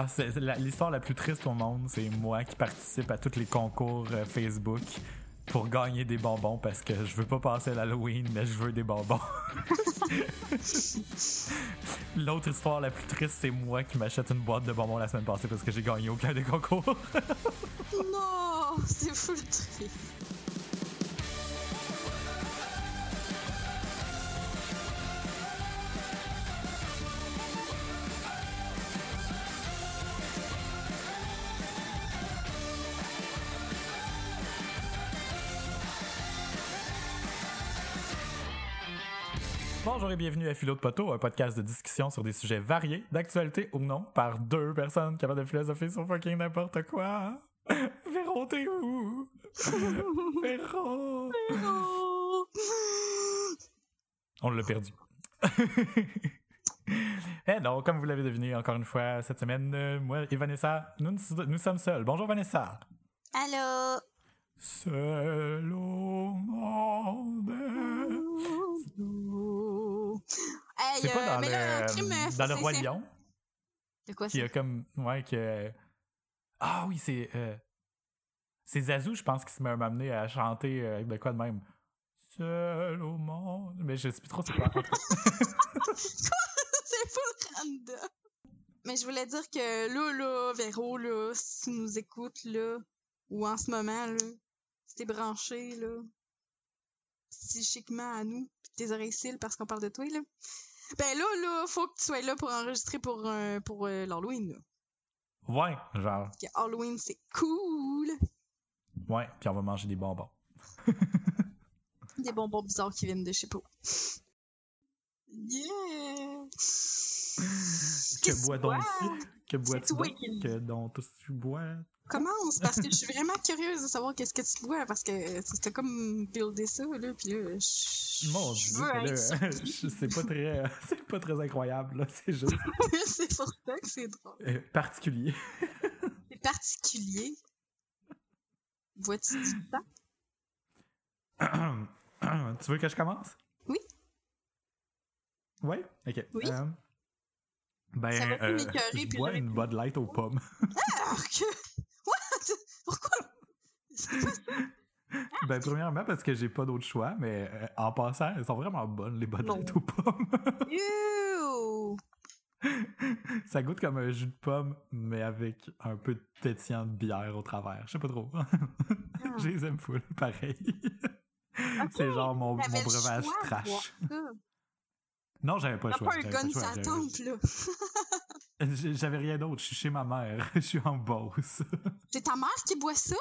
Ah, c'est c'est la- l'histoire la plus triste au monde, c'est moi qui participe à tous les concours euh, Facebook pour gagner des bonbons parce que je veux pas passer à l'Halloween, mais je veux des bonbons. L'autre histoire la plus triste, c'est moi qui m'achète une boîte de bonbons la semaine passée parce que j'ai gagné aucun des concours. Non, c'est full triste. Bonjour et bienvenue à Philo de Poteau, un podcast de discussion sur des sujets variés, d'actualité ou non, par deux personnes capables de philosopher sur fucking n'importe quoi. Véro, t'es où? Véro! Oh. On l'a perdu. Eh non, comme vous l'avez deviné, encore une fois, cette semaine, euh, moi et Vanessa, nous, nous sommes seuls. Bonjour Vanessa. Allô? Seul au monde. Hey, C'est pas euh, dans mais là, le, crime, dans le Roi Lion De quoi qui a comme. Ouais, que. Ah oui, c'est. euh, c'est Zazu, je pense, qui se à m'amener à chanter euh, de quoi de même. Seul au monde. Mais je sais plus trop c'est quoi. c'est full random. Mais je voulais dire que là, là, Véro, là, si tu nous écoutes, là, ou en ce moment, là, t'es branché, là, psychiquement à nous, pis tes oreilles cils parce qu'on parle de toi, là, ben là, là, faut que tu sois là pour enregistrer pour, euh, pour euh, l'Halloween, là. Ouais, genre. Que Halloween, c'est cool! Ouais, puis on va manger des bonbons. Des bonbons bizarres qui viennent de sais pas. Yeah! Que bois? Que donc? Que bois-tu Que dont tu bois? Commence, parce que je suis vraiment curieuse de savoir qu'est-ce que tu bois, parce que c'était comme builder ça, là, pis là, je Mon je dieu, veux là, c'est pas très, c'est pas très incroyable, là. C'est juste c'est pour ça que c'est drôle. euh, particulier. C'est particulier. Vois-tu du temps? tu veux que je commence? Oui. Oui? Ok. Oui. Euh, ben, Ça euh, je puis bois une Bud Light aux pommes. What? Pourquoi? Ça? ben, premièrement, parce que j'ai pas d'autre choix, mais euh, en passant, elles sont vraiment bonnes, les. Light aux pommes. Ça goûte comme un jus de pomme, mais avec un peu de pétillant de bière au travers. Je sais pas trop. Je les aime full, pareil. C'est genre mon, mon breuvage choix trash. Non, j'avais pas le choix. pas un gun tempe, là. J'avais rien d'autre. Je suis chez ma mère. Je suis en Beauce. C'est ta mère qui boit ça?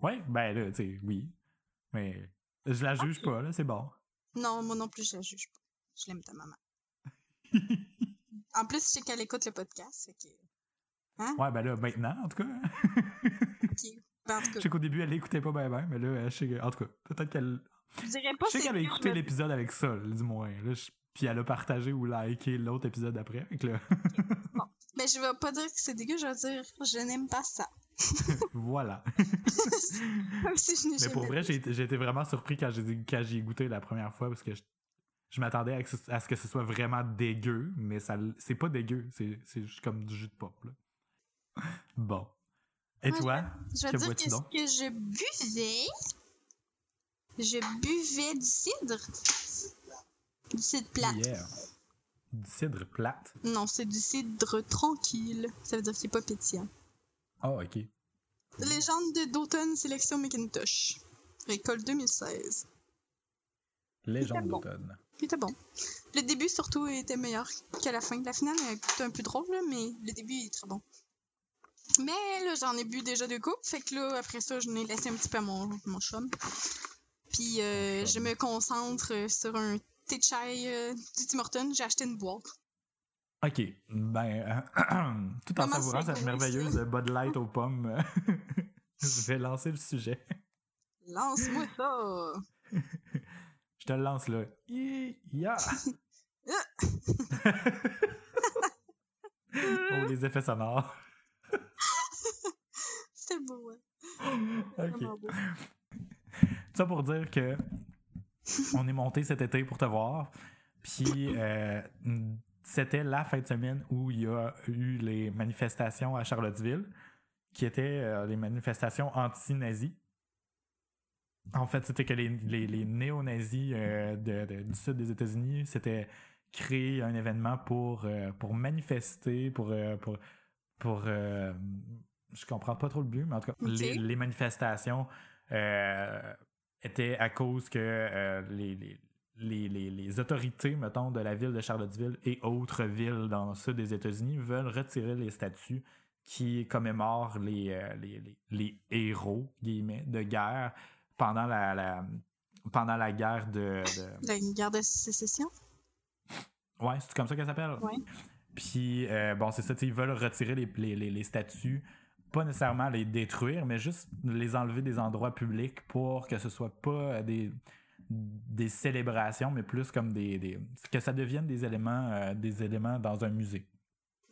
ouais, ben là, tu sais, oui. Mais je la juge pas, là, c'est bon. Non, moi non plus, je la juge pas. Je l'aime ta maman. En plus, je sais qu'elle écoute le podcast, fait que... ouais, ben là, maintenant, en tout cas. Ok. Ben, en tout je cas, sais qu'au début, elle l'écoutait pas bien, ben, mais là, je sais que- en tout cas, peut-être qu'elle. je dirais pas Je sais qu'elle a écouté je l'épisode avec ça, du moins. Là, je- Puis elle a partagé ou liké l'autre épisode après. Que là, Mais je vais pas dire que c'est dégueu, je vais dire je n'aime pas ça. voilà. Comme si je n'ai Mais pour vrai, j'ai été vraiment surpris quand j'ai quand j'y ai goûté la première fois parce que je, je m'attendais à, ce- à ce que ce soit vraiment dégueu, mais ça c'est pas dégueu, c'est c'est juste comme du jus de pop. Là. Bon. Et toi? Je vais que dire bois-tu que ce donc? que je buvais, je buvais du cidre. Du cidre plat. Yeah. Du cidre plate? Non, c'est du cidre tranquille. Ça veut dire qu'il est pas pétillant. Oh, ok. Légende de- d'automne sélection Macintosh. Récolte 2016. Légende bon. d'automne. Il était bon. Le début, surtout, était meilleur que la fin. La finale était un peu drôle, mais le début est très bon. Mais là, j'en ai bu déjà deux coupes. Fait que là, après ça, je n'ai laissé un petit peu à mon, mon chum. Puis euh, je me concentre sur un thé de chai euh, du Tim Hortons. J'ai acheté une boîte. Ok. Ben, euh, tout en savourant cette merveilleuse Bud Light aux pommes, euh, je vais lancer le sujet. Lance-moi ça! Je te le lance là. Ya. oh, les effets sonores. C'était beau, hein? Ok. Beau. Ça pour dire que on est monté cet été pour te voir. Puis euh, c'était la fin de semaine où il y a eu les manifestations à Charlottesville, qui étaient euh, les manifestations anti-nazis. En fait, c'était que les, les, les néo-nazis euh, de- de- du sud des États-Unis s'étaient créé un événement pour, pour manifester, pour. pour, pour je comprends pas trop le but, mais en tout cas, les, les manifestations euh, étaient à cause que euh, les, les, les, les- les autorités, mettons, de la ville de Charlottesville et autres villes dans le sud des États-Unis veulent retirer les statues qui commémorent les, euh, les, les, les héros, guillemets, de guerre pendant la, la- pendant la guerre de- de, La guerre de sécession? Ouais, c'est comme ça qu'elle s'appelle? Ouais. Puis, euh, bon, c'est ça, ils veulent retirer les, les, les, les statues, pas nécessairement les détruire, mais juste les enlever des endroits publics pour que ce soit pas des, des célébrations, mais plus comme des. des- que ça devienne des éléments, euh, des éléments dans un musée.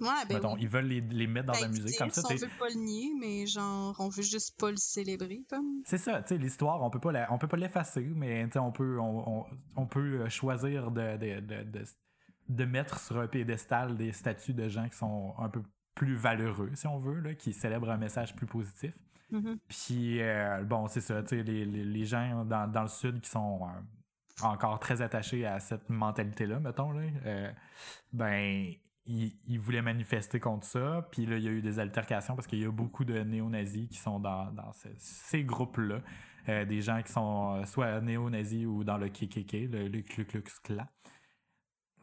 Ouais, ben Mettons, oui. ils veulent les, les mettre dans Ça un musée comme ça, on veut pas le nier, mais genre, on veut juste pas le célébrer, comme. C'est ça, tu sais, l'histoire, on peut pas la- on peut pas l'effacer, mais on peut, on, on- on peut euh, choisir de, de, de, de, de mettre sur un piédestal des statues de gens qui sont un peu plus valeureux, si on veut, là, qui célèbrent un message plus positif. Mhm. Puis, euh, bon, c'est ça, tu sais, les, les, les gens dans, dans le Sud qui sont euh, encore très attachés à cette mentalité-là, mettons, là, euh, ben, ils, ils voulaient manifester contre ça. Puis là, il y a eu des altercations parce qu'il y a beaucoup de néo-nazis qui sont dans, dans ce- ces groupes-là. Des gens qui sont soit néo-nazis ou dans le KKK, le, le Ku Klux Klan.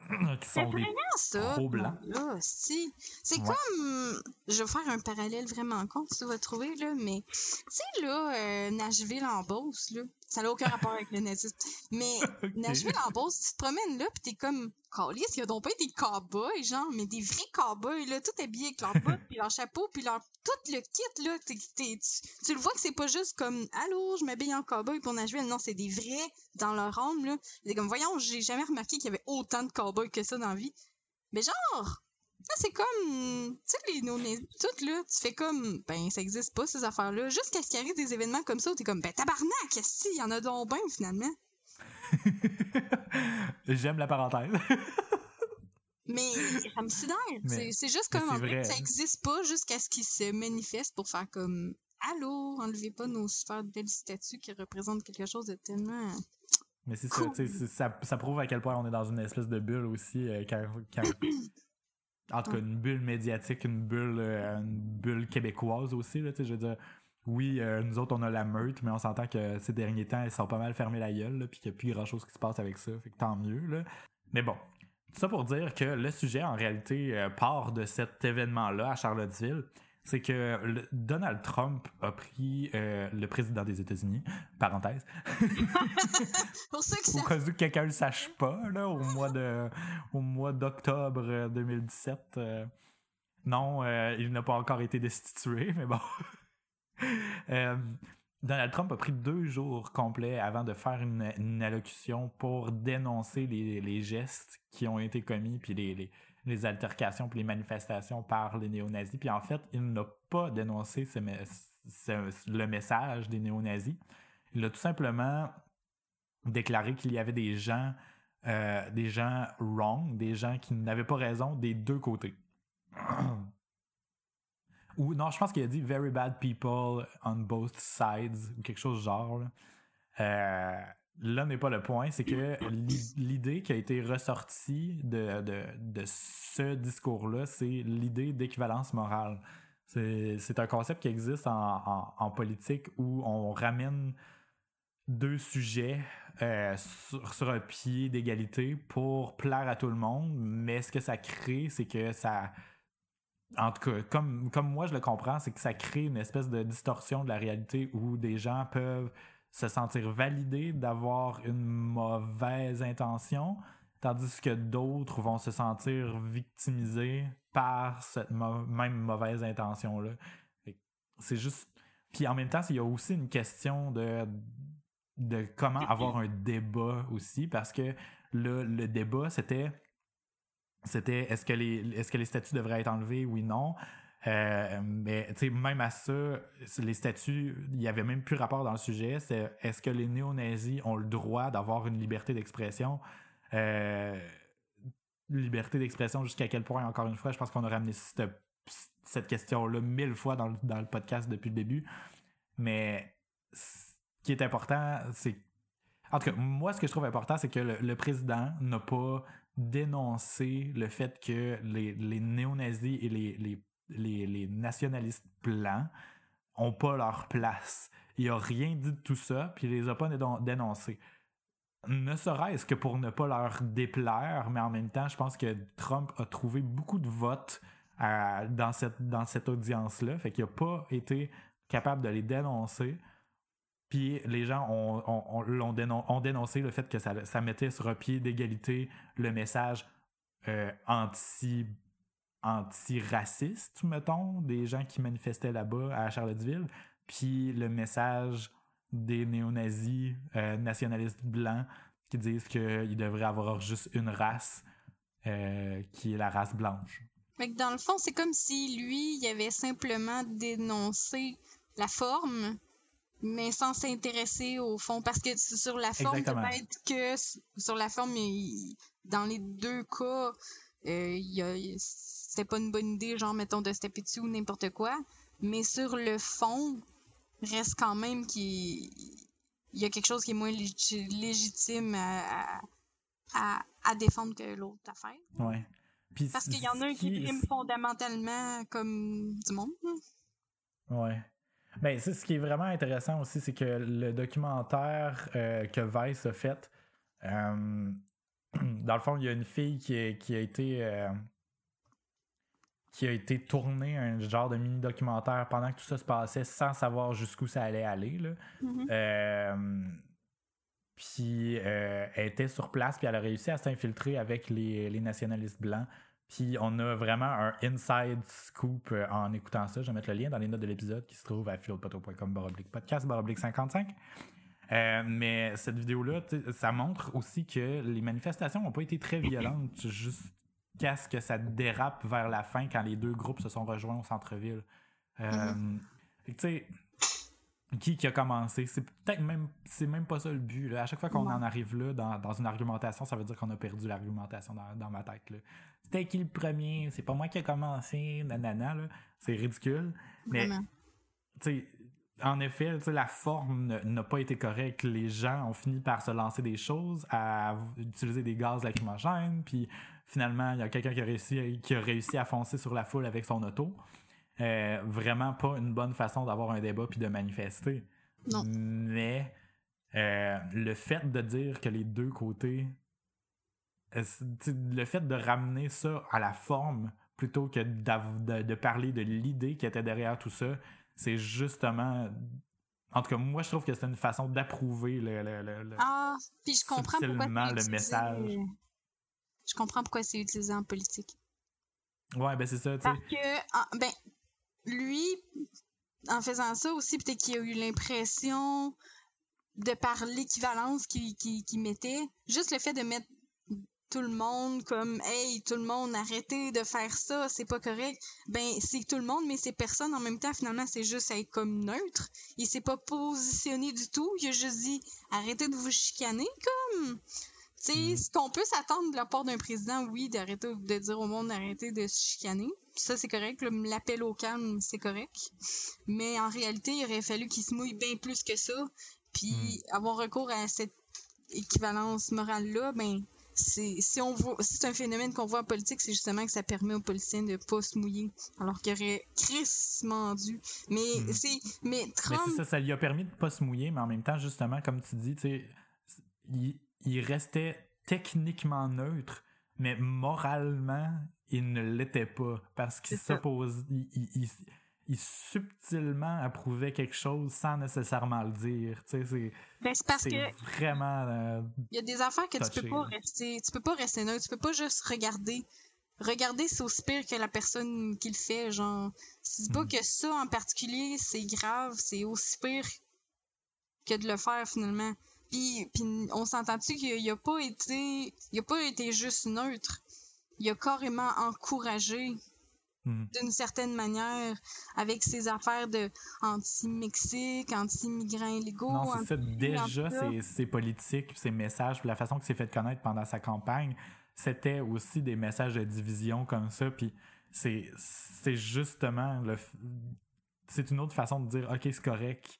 qui sont des ça. pro-blancs. Là, si. C'est Ouais. comme. Je vais faire un parallèle vraiment con, tu vas trouver, là, mais. Tu sais, là, euh, Nashville en Beauce, là. Ça n'a aucun rapport avec le nazisme. Mais Ok. Nashville en Beauce, tu te promènes là, pis t'es comme. Calice, il y a donc pas des cowboys, genre, mais des vrais cowboys, là, tout habillés avec leurs bottes, puis leur chapeau, puis leur. Tout le kit, là. tu, tu le vois que c'est pas juste comme. Allô, je m'habille en cowboy pour Nashville. Non, c'est des vrais dans leur âme, là. C'est comme, voyons, j'ai jamais remarqué qu'il y avait autant de cowboys que ça dans la vie. Mais genre, c'est comme, tu sais, les néo-nazis, tout, là, tu fais comme, ben, ça existe pas, ces affaires-là. Jusqu'à ce qu'il arrive des événements comme ça où t'es comme, ben, tabarnak, qu'est-ce qu'il y en a donc ben, finalement. J'aime la parenthèse. Mais ça me sidère. C'est juste comme, en fait, ça existe pas jusqu'à ce qu'ils se manifestent pour faire comme, allô, enlevez pas nos super belles statues qui représentent quelque chose de tellement. Mais c'est ça, Cool. c'est- ça, ça prouve à quel point on est dans une espèce de bulle aussi. euh, quand, quand- en tout cas, une bulle médiatique, une bulle, euh, une bulle québécoise aussi. Là, tu sais, je veux dire, oui, euh, nous autres, on a la meute, mais on s'entend que ces derniers temps, ils sont pas mal fermés la gueule, puis qu'il n'y a plus grand chose qui se passe avec ça. Fait que tant mieux. Là. Mais bon, tout ça pour dire que le sujet, en réalité, euh, part de cet événement-là à Charlottesville. C'est que le- Donald Trump a pris euh, le président des États-Unis, parenthèse, Pour ça que au cas où quelqu'un le sache pas, là, au mois de au mois d'octobre euh, 2017. euh, non, euh, il n'a pas encore été destitué, mais bon. Donald Trump a pris deux jours complets avant de faire une, une allocution pour dénoncer les, les gestes qui ont été commis, puis les, les, les altercations, puis les manifestations par les néo-nazis. Puis en fait, il n'a pas dénoncé le message des néo-nazis. Il a tout simplement déclaré qu'il y avait des gens, euh, des gens wrong, des gens qui n'avaient pas raison des deux côtés. Ou non, je pense qu'il a dit very bad people on both sides ou quelque chose du genre. Là, Euh, là n'est pas le point, c'est que l'i- l'idée qui a été ressortie de, de, de ce discours-là, c'est l'idée d'équivalence morale. C'est un concept qui existe en, en- en politique où on ramène deux sujets euh, sur, sur un pied d'égalité pour plaire à tout le monde, mais ce que ça crée, c'est que ça. En tout cas, comme, comme moi je le comprends, c'est que ça crée une espèce de distorsion de la réalité où des gens peuvent se sentir validés d'avoir une mauvaise intention, tandis que d'autres vont se sentir victimisés par cette même mauvaise intention-là. C'est juste. Puis en même temps, il y a aussi une question de, de comment avoir un débat aussi, parce que le, le débat, c'était c'était est-ce que les est-ce que les statuts devraient être enlevés oui non Euh, mais même à ça les statuts il y avait même plus rapport dans le sujet c'est est-ce que les néo-nazis ont le droit d'avoir une liberté d'expression? Euh, liberté d'expression, jusqu'à quel point, encore une fois, je pense qu'on a ramené cette, cette question-là mille fois dans le, dans le podcast depuis le début. Mais ce qui est important, c'est. En tout cas, moi, ce que je trouve important, c'est que le, président n'a pas dénoncé le fait que les, les néo-nazis et les, les, nationalistes blancs ont pas leur place. Il a rien dit de tout ça, puis il les a pas dénoncés. Ne serait-ce que pour ne pas leur déplaire, mais en même temps, je pense que Trump a trouvé beaucoup de votes dans cette, audience-là. Fait qu'il n'a pas été capable de les dénoncer. Puis les gens ont, dénoncé le fait que ça, ça mettait sur un pied d'égalité le message euh, anti anti-raciste, mettons, des gens qui manifestaient là-bas à Charlottesville, puis le message des néo-nazis euh, nationalistes blancs qui disent qu'il devrait avoir juste une race euh, qui est la race blanche. Mais dans le fond, c'est comme si lui, il avait simplement dénoncé la forme, mais sans s'intéresser au fond. Parce que sur la forme, peut-être que sur la forme, dans les deux cas, euh, c'était pas une bonne idée, genre, mettons, de se taper dessus ou n'importe quoi. Mais sur le fond, reste quand même qu'il y a quelque chose qui est moins légitime à, à, défendre que l'autre affaire. Ouais. Parce qu'il y en a un qui prime fondamentalement comme du monde. Ouais. Ben, c'est ce qui est vraiment intéressant aussi, c'est que le documentaire euh, que Vice a fait, euh, dans le fond, il y a une fille qui, qui a été euh, qui a été tournée un genre de mini documentaire pendant que tout ça se passait sans savoir jusqu'où ça allait aller. Là. Mm-hmm. puis elle était sur place, puis elle a réussi à s'infiltrer avec les, les nationalistes blancs puis on a vraiment un inside scoop euh, en écoutant ça. Je vais mettre le lien dans les notes de l'épisode qui se trouve à fieldpoto.com baroblique podcast baroblique 55. Euh, mais cette vidéo-là, ça montre aussi que les manifestations n'ont pas été très violentes jusqu'à ce que ça dérape vers la fin quand les deux groupes se sont rejoints au centre-ville? Euh, mm-hmm. Tu sais, qui, qui a commencé? C'est peut-être même c'est même pas ça le but. À chaque fois qu'on en arrive là dans, dans, une argumentation, ça veut dire qu'on a perdu l'argumentation dans, dans, ma tête. C'était qui le premier? C'est pas moi qui a commencé, nanana, là. C'est ridicule. Mais en effet, la forme n'a pas été correcte. Les gens ont fini par se lancer des choses, à utiliser des gaz lacrymogènes, puis finalement, il y a quelqu'un qui a réussi qui a réussi à foncer sur la foule avec son auto. Euh, vraiment pas une bonne façon d'avoir un débat puis de manifester. Non. Mais euh, le fait de dire que les deux côtés. Euh, le fait de ramener ça à la forme plutôt que de, parler de l'idée qui était derrière tout ça, c'est justement. En tout cas, moi, je trouve que c'est une façon d'approuver le, le, Ah, puis je comprends le message. Je comprends pourquoi c'est utilisé en politique. Ouais, ben c'est ça, tu Parce que, ben, lui, en faisant ça aussi, peut-être qu'il a eu l'impression de par l'équivalence qu'il mettait, juste le fait de mettre tout le monde comme hey tout le monde arrêtez de faire ça c'est pas correct. Ben c'est tout le monde mais c'est personne. En même temps finalement c'est juste être comme neutre. Il s'est pas positionné du tout. Il a juste dit arrêtez de vous chicaner comme sais mm. ce qu'on peut s'attendre de la part d'un président oui d'arrêter de dire au monde d'arrêter de se chicaner ça c'est correct. L'appel au calme, c'est correct. Mais en réalité, il aurait fallu qu'il se mouille bien plus que ça. Puis hmm. avoir recours à cette équivalence morale-là, ben c'est si on voit si c'est un phénomène qu'on voit en politique, c'est justement que ça permet aux politiciens de pas se mouiller. Alors qu'il aurait crissement dû. Mais hmm. c'est. Mais Trump. Mais ça, ça lui a permis de pas se mouiller, mais en même temps, justement, comme tu dis, tu il, il restait techniquement neutre, mais moralement, il ne l'était pas parce qu'il s'oppose, il, il, subtilement approuvait quelque chose sans nécessairement le dire. Tu sais, c'est, ben, parce que vraiment. Euh, il y a des affaires que tu peux pas rester, tu peux pas rester neutre, tu peux pas juste regarder. Regarder, c'est aussi pire que la personne qui le fait. Genre, c'est pas hmm. que ça en particulier, c'est grave, c'est aussi pire que de le faire finalement. Puis, puis on s'entend-tu qu'il a pas été, il a pas été juste neutre il a carrément encouragé hmm. d'une certaine manière avec ses affaires de anti-Mexique, anti-migrants illégaux. Non, c'est ça. Déjà, ses, politiques, ses messages, la façon que c'est fait connaître pendant sa campagne, c'était aussi des messages de division comme ça. Puis c'est, c'est justement le. C'est une autre façon de dire, OK, c'est correct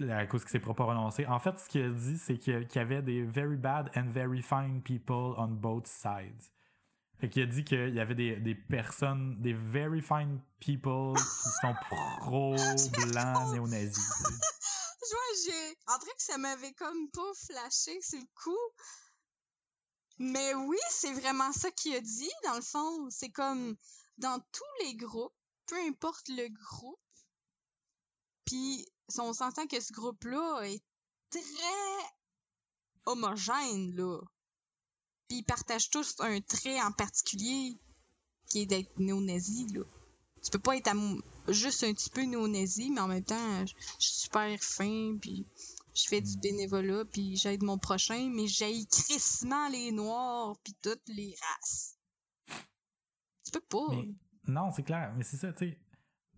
à cause qu'il s'est pas prononcé. En fait, ce qu'il a dit, c'est qu'il y avait des very bad and very fine people on both sides. Fait qu'il a dit qu'il y avait des, des, personnes, des very fine people qui sont pro-blancs néo-nazis. Je vois, j'ai. En vrai que ça m'avait comme pas flashé sur le coup. Mais oui, c'est vraiment ça qu'il a dit, dans le fond. C'est comme dans tous les groupes, peu importe le groupe. Puis on s'entend que ce groupe-là est très homogène, là. Puis ils partagent tous un trait en particulier qui est d'être néo-nazi, là. Tu peux pas être juste un petit peu néo-nazi, mais en même temps, je suis super fin, puis je fais du bénévolat, puis j'aide mon prochain, mais j'aille crissement les noirs, puis toutes les races. Tu peux pas. non, c'est clair, mais c'est ça, tu sais.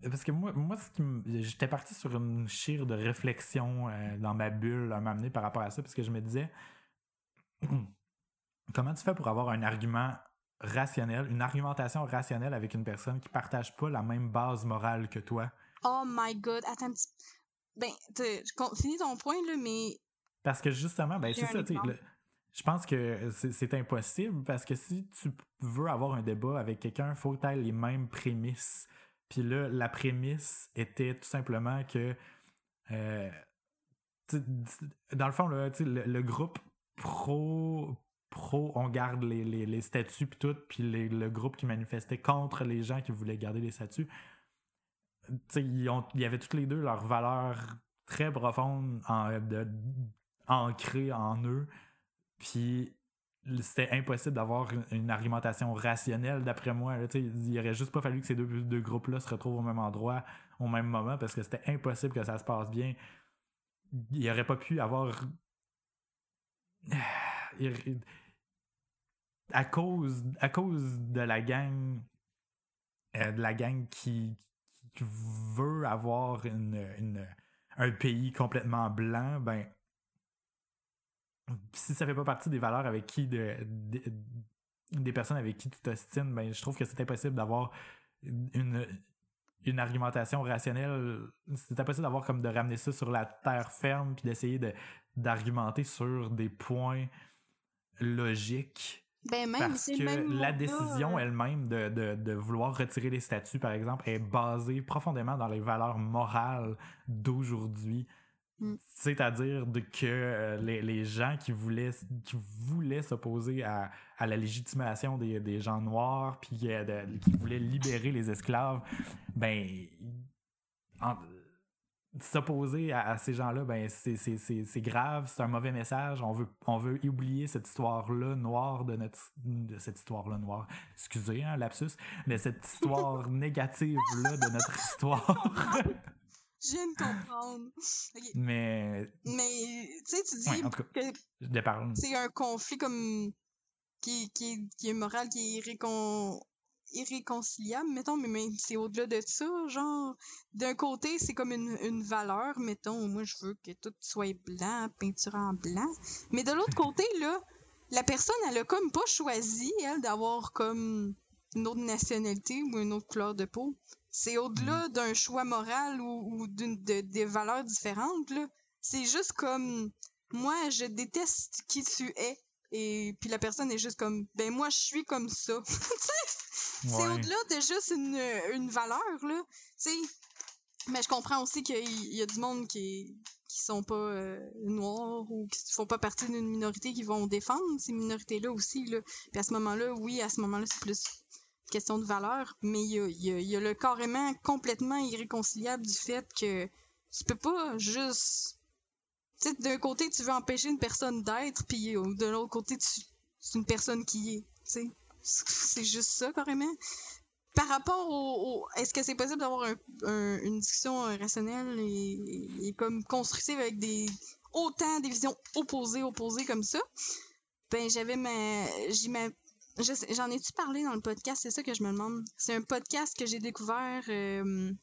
Parce que moi, moi ce qui j'étais parti sur une chire de réflexion euh, dans ma bulle à m'amener par rapport à ça, parce que je me disais, comment tu fais pour avoir un argument rationnel, une argumentation rationnelle avec une personne qui partage pas la même base morale que toi? Oh my god, attends un petit. Ben, finis ton point, là, mais. Parce que justement, ben, c'est ça, tu je pense que c'est impossible parce que si tu veux avoir un débat avec quelqu'un, il faut que tu aies les mêmes prémices. Puis là, la prémisse était tout simplement que, euh, dans le fond, le, le, groupe pro, pro, on garde les, les, statuts puis tout, puis le groupe qui manifestait contre les gens qui voulaient garder les statuts, il y avait toutes les deux leurs valeurs très profondes en, ancrées en eux. Puis c'était impossible d'avoir une, argumentation rationnelle, d'après moi. il aurait juste pas fallu que ces deux, deux groupes-là se retrouvent au même endroit au même moment parce que c'était impossible que ça se passe bien. Il aurait pas pu avoir. À cause, à cause de la gang. Euh, de la gang qui, veut avoir une, un pays complètement blanc, ben si ça fait pas partie des valeurs avec qui de, des personnes avec qui tu t'ostines, ben je trouve que c'est impossible d'avoir une, une argumentation rationnelle. C'est impossible d'avoir comme de ramener ça sur la terre ferme puis d'essayer de d'argumenter sur des points logiques. Ben même, parce que la décision elle-même de, de, de, vouloir retirer les statuts, par exemple, est basée profondément dans les valeurs morales d'aujourd'hui. Mm. C'est-à-dire que euh, les, les, gens qui voulaient, qui voulaient s'opposer à, à, la légitimation des, des gens noirs, puis euh, qui voulaient libérer les esclaves, ben, s'opposer à, ces gens-là, ben, c'est grave, c'est un mauvais message. On veut, on veut oublier cette histoire-là noire de notre, de cette histoire-là noire. Excusez, hein, lapsus, mais cette histoire négative-là de notre histoire. Je viens de comprendre. Mais. Mais, tu sais, tu dis que c'est un conflit comme. Qui, qui, qui est moral, qui est irrécon... irréconciliable, mettons, mais, mais c'est au-delà de ça. Genre, d'un côté, c'est comme une, une valeur, mettons, moi, je veux que tout soit blanc, peinture en blanc. Mais de l'autre côté, là, la personne, elle a comme pas choisi, elle, d'avoir comme une autre nationalité ou une autre couleur de peau. C'est au-delà mm. d'un choix moral ou, d'une de, des valeurs différentes. C'est juste comme moi, je déteste qui tu es. Et puis la personne est juste comme ben moi je suis comme ça. c'est au-delà de juste une, une valeur là. mais je comprends aussi qu'il y a du monde qui qui sont pas euh, noirs ou qui font pas partie d'une minorité qui vont défendre ces minorités là aussi là. Puis à ce moment-là, oui, à ce moment-là, c'est plus question de valeur, mais il y a, le carrément complètement irréconciliable du fait que tu peux pas juste. Tu sais, d'un côté, tu veux empêcher une personne d'être, puis de l'autre côté, c'est une personne qui est. Tu sais, c'est juste ça, carrément. Par rapport au. Est-ce que c'est possible d'avoir une discussion rationnelle et, comme constructive avec des. autant des visions opposées, opposées comme ça? Ben, j'avais ma. Ma J'en ai-tu parlé dans le podcast? C'est ça que je me demande. C'est un podcast que j'ai découvert euh,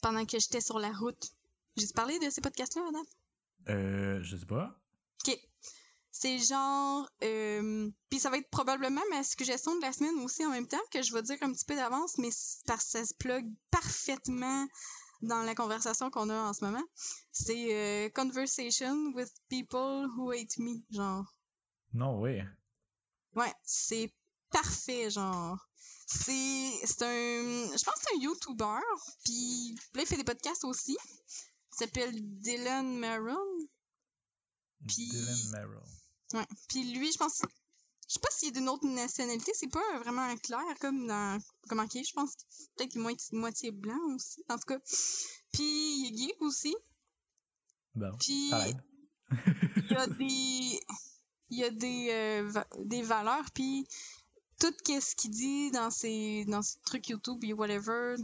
pendant que j'étais sur la route. J'ai parlé de ces podcasts-là, Adam? Euh, je sais pas. OK. C'est genre... Euh, Puis ça va être probablement ma suggestion de la semaine aussi en même temps, que je vais dire un petit peu d'avance, mais parce que ça se plug parfaitement dans la conversation qu'on a en ce moment. C'est euh, Conversation with People Who Hate Me, genre. Non, oui. Ouais, c'est parfait, genre. C'est c'est un je pense que c'est un YouTuber, puis là il fait des podcasts aussi. Il s'appelle Dylan Maron. Puis Dylan Merrill. Ouais. Puis lui, je pense je sais pas s'il est d'une autre nationalité, c'est pas vraiment clair comme dans comment qui est, je pense peut-être qu'il est moitié, blanc aussi en tout cas. Puis il est geek aussi. Bon, Puis il y a des il y a des euh, des valeurs puis tout ce qu'il dit dans ses dans ses trucs YouTube et whatever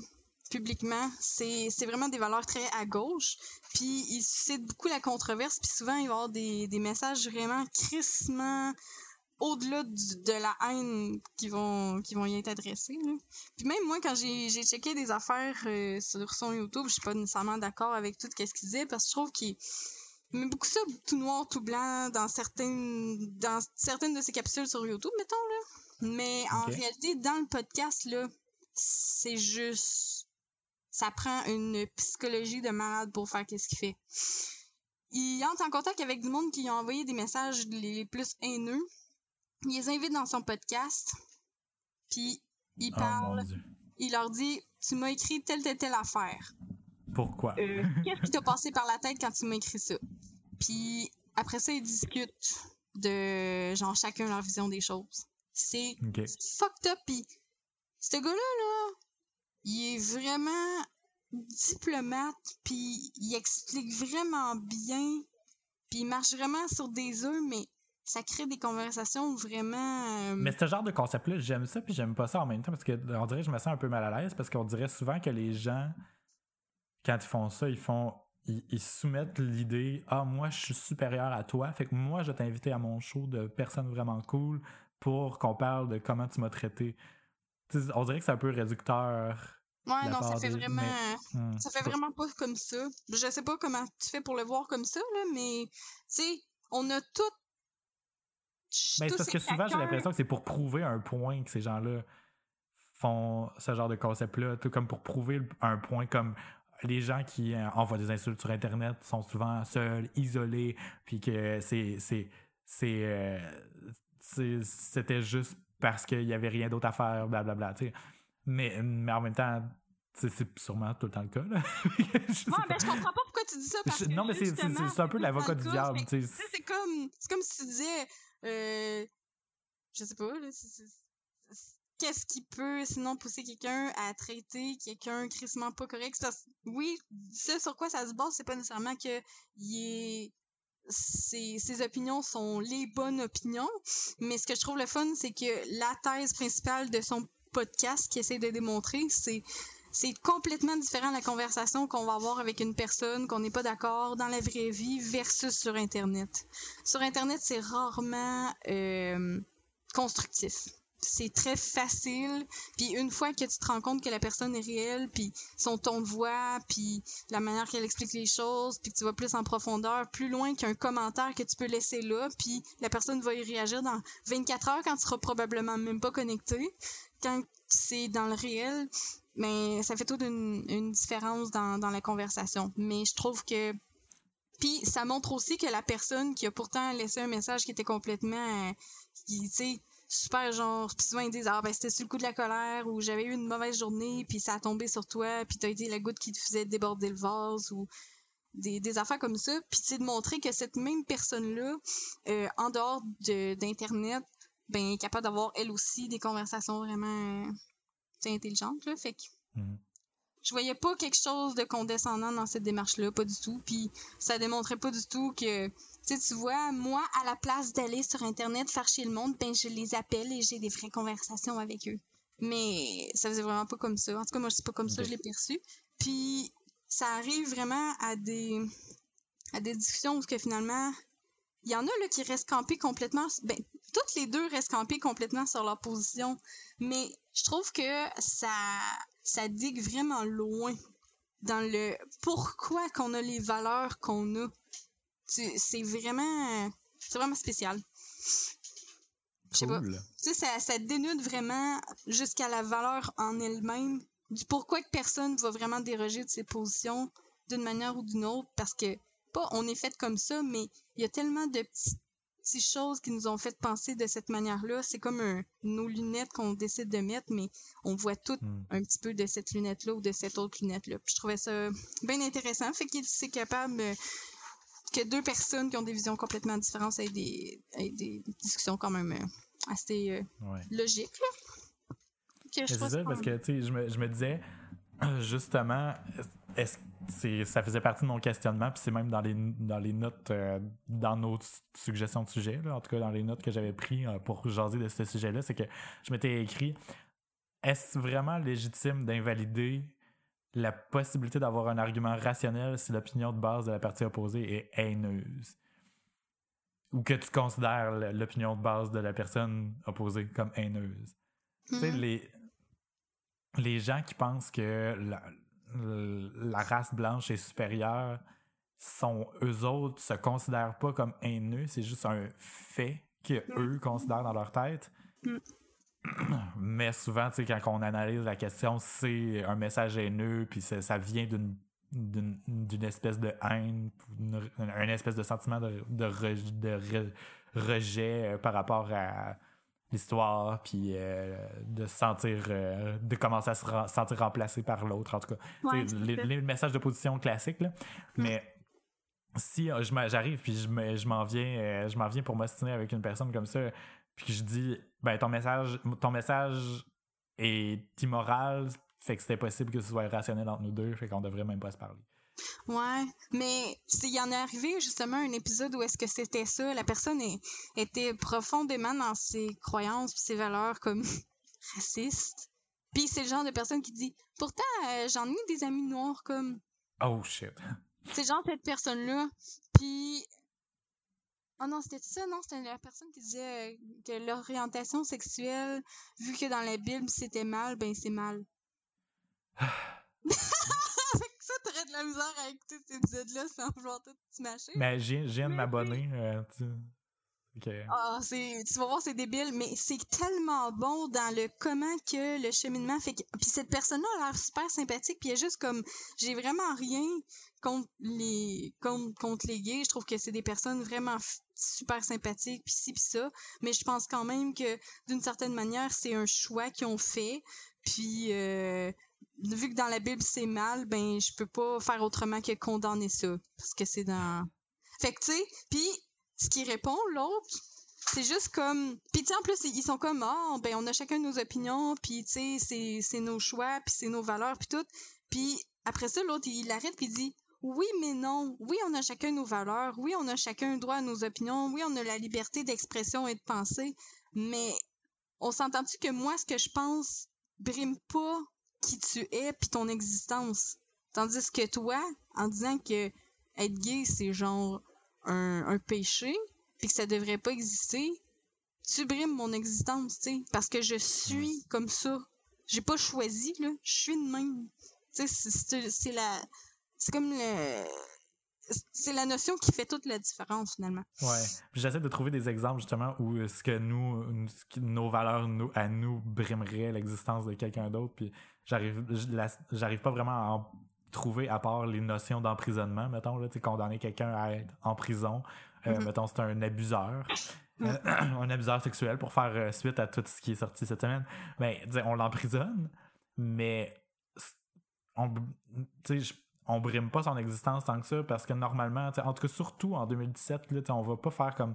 publiquement c'est vraiment des valeurs très à gauche puis il suscite beaucoup la controverse puis souvent il va y avoir des, des messages vraiment crissement au-delà de la haine qui vont qui vont y être adressés puis même moi quand j'ai j'ai checké des affaires euh, sur son YouTube je suis pas nécessairement d'accord avec tout ce qu'il disait parce que je trouve qu'il il met beaucoup ça tout noir, tout blanc dans certaines dans certaines de ses capsules sur YouTube, mettons là. Mais en réalité, dans le podcast là, c'est juste ça prend une psychologie de malade pour faire qu'est-ce qu'il fait. Il entre en contact avec du monde qui lui a envoyé des messages les plus haineux. Il les invite dans son podcast. Puis il Oh parle, il leur dit "Tu m'as écrit telle telle telle affaire." Pourquoi? Euh, qu'est-ce qui t'a passé par la tête quand tu m'as écrit ça? Puis après ça, ils discutent de genre chacun leur vision des choses. C'est fucked up. Puis ce gars-là, là, il est vraiment diplomate, puis il explique vraiment bien, puis il marche vraiment sur des œufs, mais ça crée des conversations vraiment... euh, Mais ce genre de concept-là, j'aime ça puis j'aime pas ça en même temps parce que on dirait que je me sens un peu mal à l'aise parce qu'on dirait souvent que les gens, quand ils font ça, ils font. Ils, ils soumettent l'idée Ah, moi, je suis supérieur à toi. Fait que moi, je vais t'inviter à mon show de personnes vraiment cool pour qu'on parle de comment tu m'as traité. On dirait que c'est un peu réducteur. Ouais, non, ça fait des- vraiment... Hmm, Ça fait pas. vraiment pas comme ça. Je sais pas comment tu fais pour le voir comme ça, là, mais, tu sais, on a tout. Ben, c'est parce que souvent, j'ai l'impression que c'est pour prouver un point que ces gens-là font ce genre de concept-là, tout comme pour prouver un point comme les gens qui euh, envoient des insultes sur Internet sont souvent seuls, isolés, puis que c'est c'est c'est euh, c'était juste parce qu'il y avait rien d'autre à faire, blablabla, tu sais. Mais, mais en même temps, c'est sûrement tout le temps le cas, là. Je Ouais, ben, je comprends pas pourquoi tu dis ça. Parce Je- que non, mais c'est- un peu l'avocat du diable, c'est comme, comme si tu disais, euh, je sais pas, là, qu'est-ce qui peut sinon pousser quelqu'un à traiter quelqu'un crissement pas correct? Oui, ce sur quoi ça se base, c'est pas nécessairement que il est ses, ses opinions sont les bonnes opinions, mais ce que je trouve le fun, c'est que la thèse principale de son podcast qui essaie de démontrer, c'est c'est complètement différent la conversation qu'on va avoir avec une personne qu'on n'est pas d'accord dans la vraie vie versus sur Internet. Sur Internet, c'est rarement euh, constructif. C'est très facile, puis une fois que tu te rends compte que la personne est réelle, puis son ton de voix, puis la manière qu'elle explique les choses, puis que tu vas plus en profondeur, plus loin qu'un commentaire que tu peux laisser là, puis la personne va y réagir dans 24 heures quand tu seras probablement même pas connecté. Quand c'est dans le réel, mais ça fait toute une, différence dans, dans la conversation. Mais je trouve que puis ça montre aussi que la personne qui a pourtant laissé un message qui était complètement, euh, tu sais, super genre, puis souvent ils disent ah ben c'était sur le coup de la colère ou j'avais eu une mauvaise journée puis ça a tombé sur toi puis t'as été la goutte qui te faisait déborder le vase ou des, affaires comme ça puis c'est de montrer que cette même personne là en dehors de d'internet ben est capable d'avoir elle aussi des conversations vraiment euh, intelligentes là fait que Mhm. Je voyais pas quelque chose de condescendant dans cette démarche-là, pas du tout. Puis ça démontrait pas du tout que, tu sais, tu vois, moi, à la place d'aller sur Internet faire chier le monde, ben je les appelle et j'ai des vraies conversations avec eux. Mais ça faisait vraiment pas comme ça. En tout cas, moi, c'est pas comme ça je l'ai perçu. Puis ça arrive vraiment à des à des discussions où que finalement il y en a là qui restent campés complètement ben toutes les deux restent campés complètement sur leur position mais je trouve que ça ça digue vraiment loin dans le pourquoi qu'on a les valeurs qu'on a c'est vraiment C'est vraiment spécial. Je sais pas. Tu sais, ça, ça dénude vraiment jusqu'à la valeur en elle-même du pourquoi que personne va vraiment déroger de ses positions d'une manière ou d'une autre parce que pas on est fait comme ça mais il y a tellement de petits- petites choses qui nous ont fait penser de cette manière-là c'est comme un- nos lunettes qu'on décide de mettre mais on voit tout Hmm. un petit peu de cette lunette-là ou de cette autre lunette-là puis je trouvais ça bien intéressant fait qu'il c'est capable euh, que deux personnes qui ont des visions complètement différentes aient des, aient des discussions quand même euh, assez euh, Ouais. logiques là. Que je ça, parce que, je me, je me disais, justement, est-ce ça faisait partie de mon questionnement, puis c'est même dans les, dans les notes, euh, dans nos suggestions de sujets, là, en tout cas dans les notes que j'avais pris euh, pour jaser de ce sujet-là, c'est que je m'étais écrit est-ce vraiment légitime d'invalider la possibilité d'avoir un argument rationnel si l'opinion de base de la partie opposée est haineuse? Ou que tu considères l'opinion de base de la personne opposée comme haineuse? Tu sais, Mhm. les, les gens qui pensent que la, la race blanche est supérieure sont eux autres se considèrent pas comme haineux, c'est juste un fait que eux considèrent dans leur tête. Mm. Mais souvent, tu sais, quand on analyse la question, c'est un message haineux, puis ça, vient d'une d'une espèce de haine, une, un espèce de sentiment de, de, re- de re- rejet euh, par rapport à l'histoire, puis euh, de se sentir, euh, de commencer à se sentir remplacé par l'autre, en tout cas. Ouais, les, les messages de position classiques, là. Mais si euh, j'arrive puis je me- je m'en viens, je m'en viens pour m'ostiner avec une personne comme ça, puis que je dis, ben ton message, ton message est immoral, fait que c'était possible que ce soit irrationnel entre nous deux, fait qu'on devrait même pas se parler. Ouais, mais il y en est arrivé justement un épisode où est-ce que c'était ça. La personne est- était profondément dans ses croyances pis ses valeurs comme racistes. Puis c'est le genre de personne qui dit Pourtant, euh, j'en ai des amis noirs comme. Oh shit. C'est genre cette personne-là. Puis. Oh non, c'était ça, non? C'était la personne qui disait euh, que l'orientation sexuelle, vu que dans la Bible c'était mal, ben c'est mal. Fait que ça, t'aurais de la misère à écouter cet épisode-là sans vouloir tout smasher. Mais je viens- je viens de Mais m'abonner. euh, tu-. Ah, c'est, tu vas voir, c'est débile, mais c'est tellement bon dans le comment que le cheminement fait que. Puis cette personne-là a l'air super sympathique, puis elle est juste comme. J'ai vraiment rien contre les, contre, contre les gays. Je trouve que c'est des personnes vraiment super sympathiques, puis ci, puis ça. Mais je pense quand même que d'une certaine manière, c'est un choix qu'ils ont fait. Puis. euh, Vu que dans la Bible c'est mal, ben je peux pas faire autrement que condamner ça. Parce que c'est dans. Fait que tu sais, puis ce qui répond, l'autre, c'est juste comme. Puis en plus, ils sont comme, ah, ben on a chacun nos opinions, puis tu sais, c'est- nos choix, puis c'est nos valeurs, puis tout. Puis après ça, l'autre, il arrête, puis dit, oui, mais non. Oui, on a chacun nos valeurs. Oui, on a chacun droit à nos opinions. Oui, on a la liberté d'expression et de penser. Mais on s'entend-tu que moi, ce que je pense brime pas qui tu es puis ton existence. Tandis que toi, en disant que être gay, c'est genre un, un péché, puis que ça devrait pas exister, tu brimes mon existence, tu sais, parce que je suis comme ça. J'ai pas choisi, là. Je suis de même. Tu sais, c'est- la... C'est comme le... C'est la notion qui fait toute la différence, finalement. Ouais. J'essaie de trouver des exemples justement où ce que nous, nous- ce que nos valeurs nous, à nous brimeraient l'existence de quelqu'un d'autre. Puis j'arrive, j'arrive pas vraiment à en trouver à part les notions d'emprisonnement. Mettons là, tu condamner quelqu'un à être en prison. Euh, Mhm. Mettons c'est un abuseur, Euh, un abuseur sexuel pour faire euh, suite à tout ce qui est sorti cette semaine. Ben, on l'emprisonne, mais on, on brime pas son existence tant que ça parce que normalement, en tout cas surtout en 2017, là, on va pas faire comme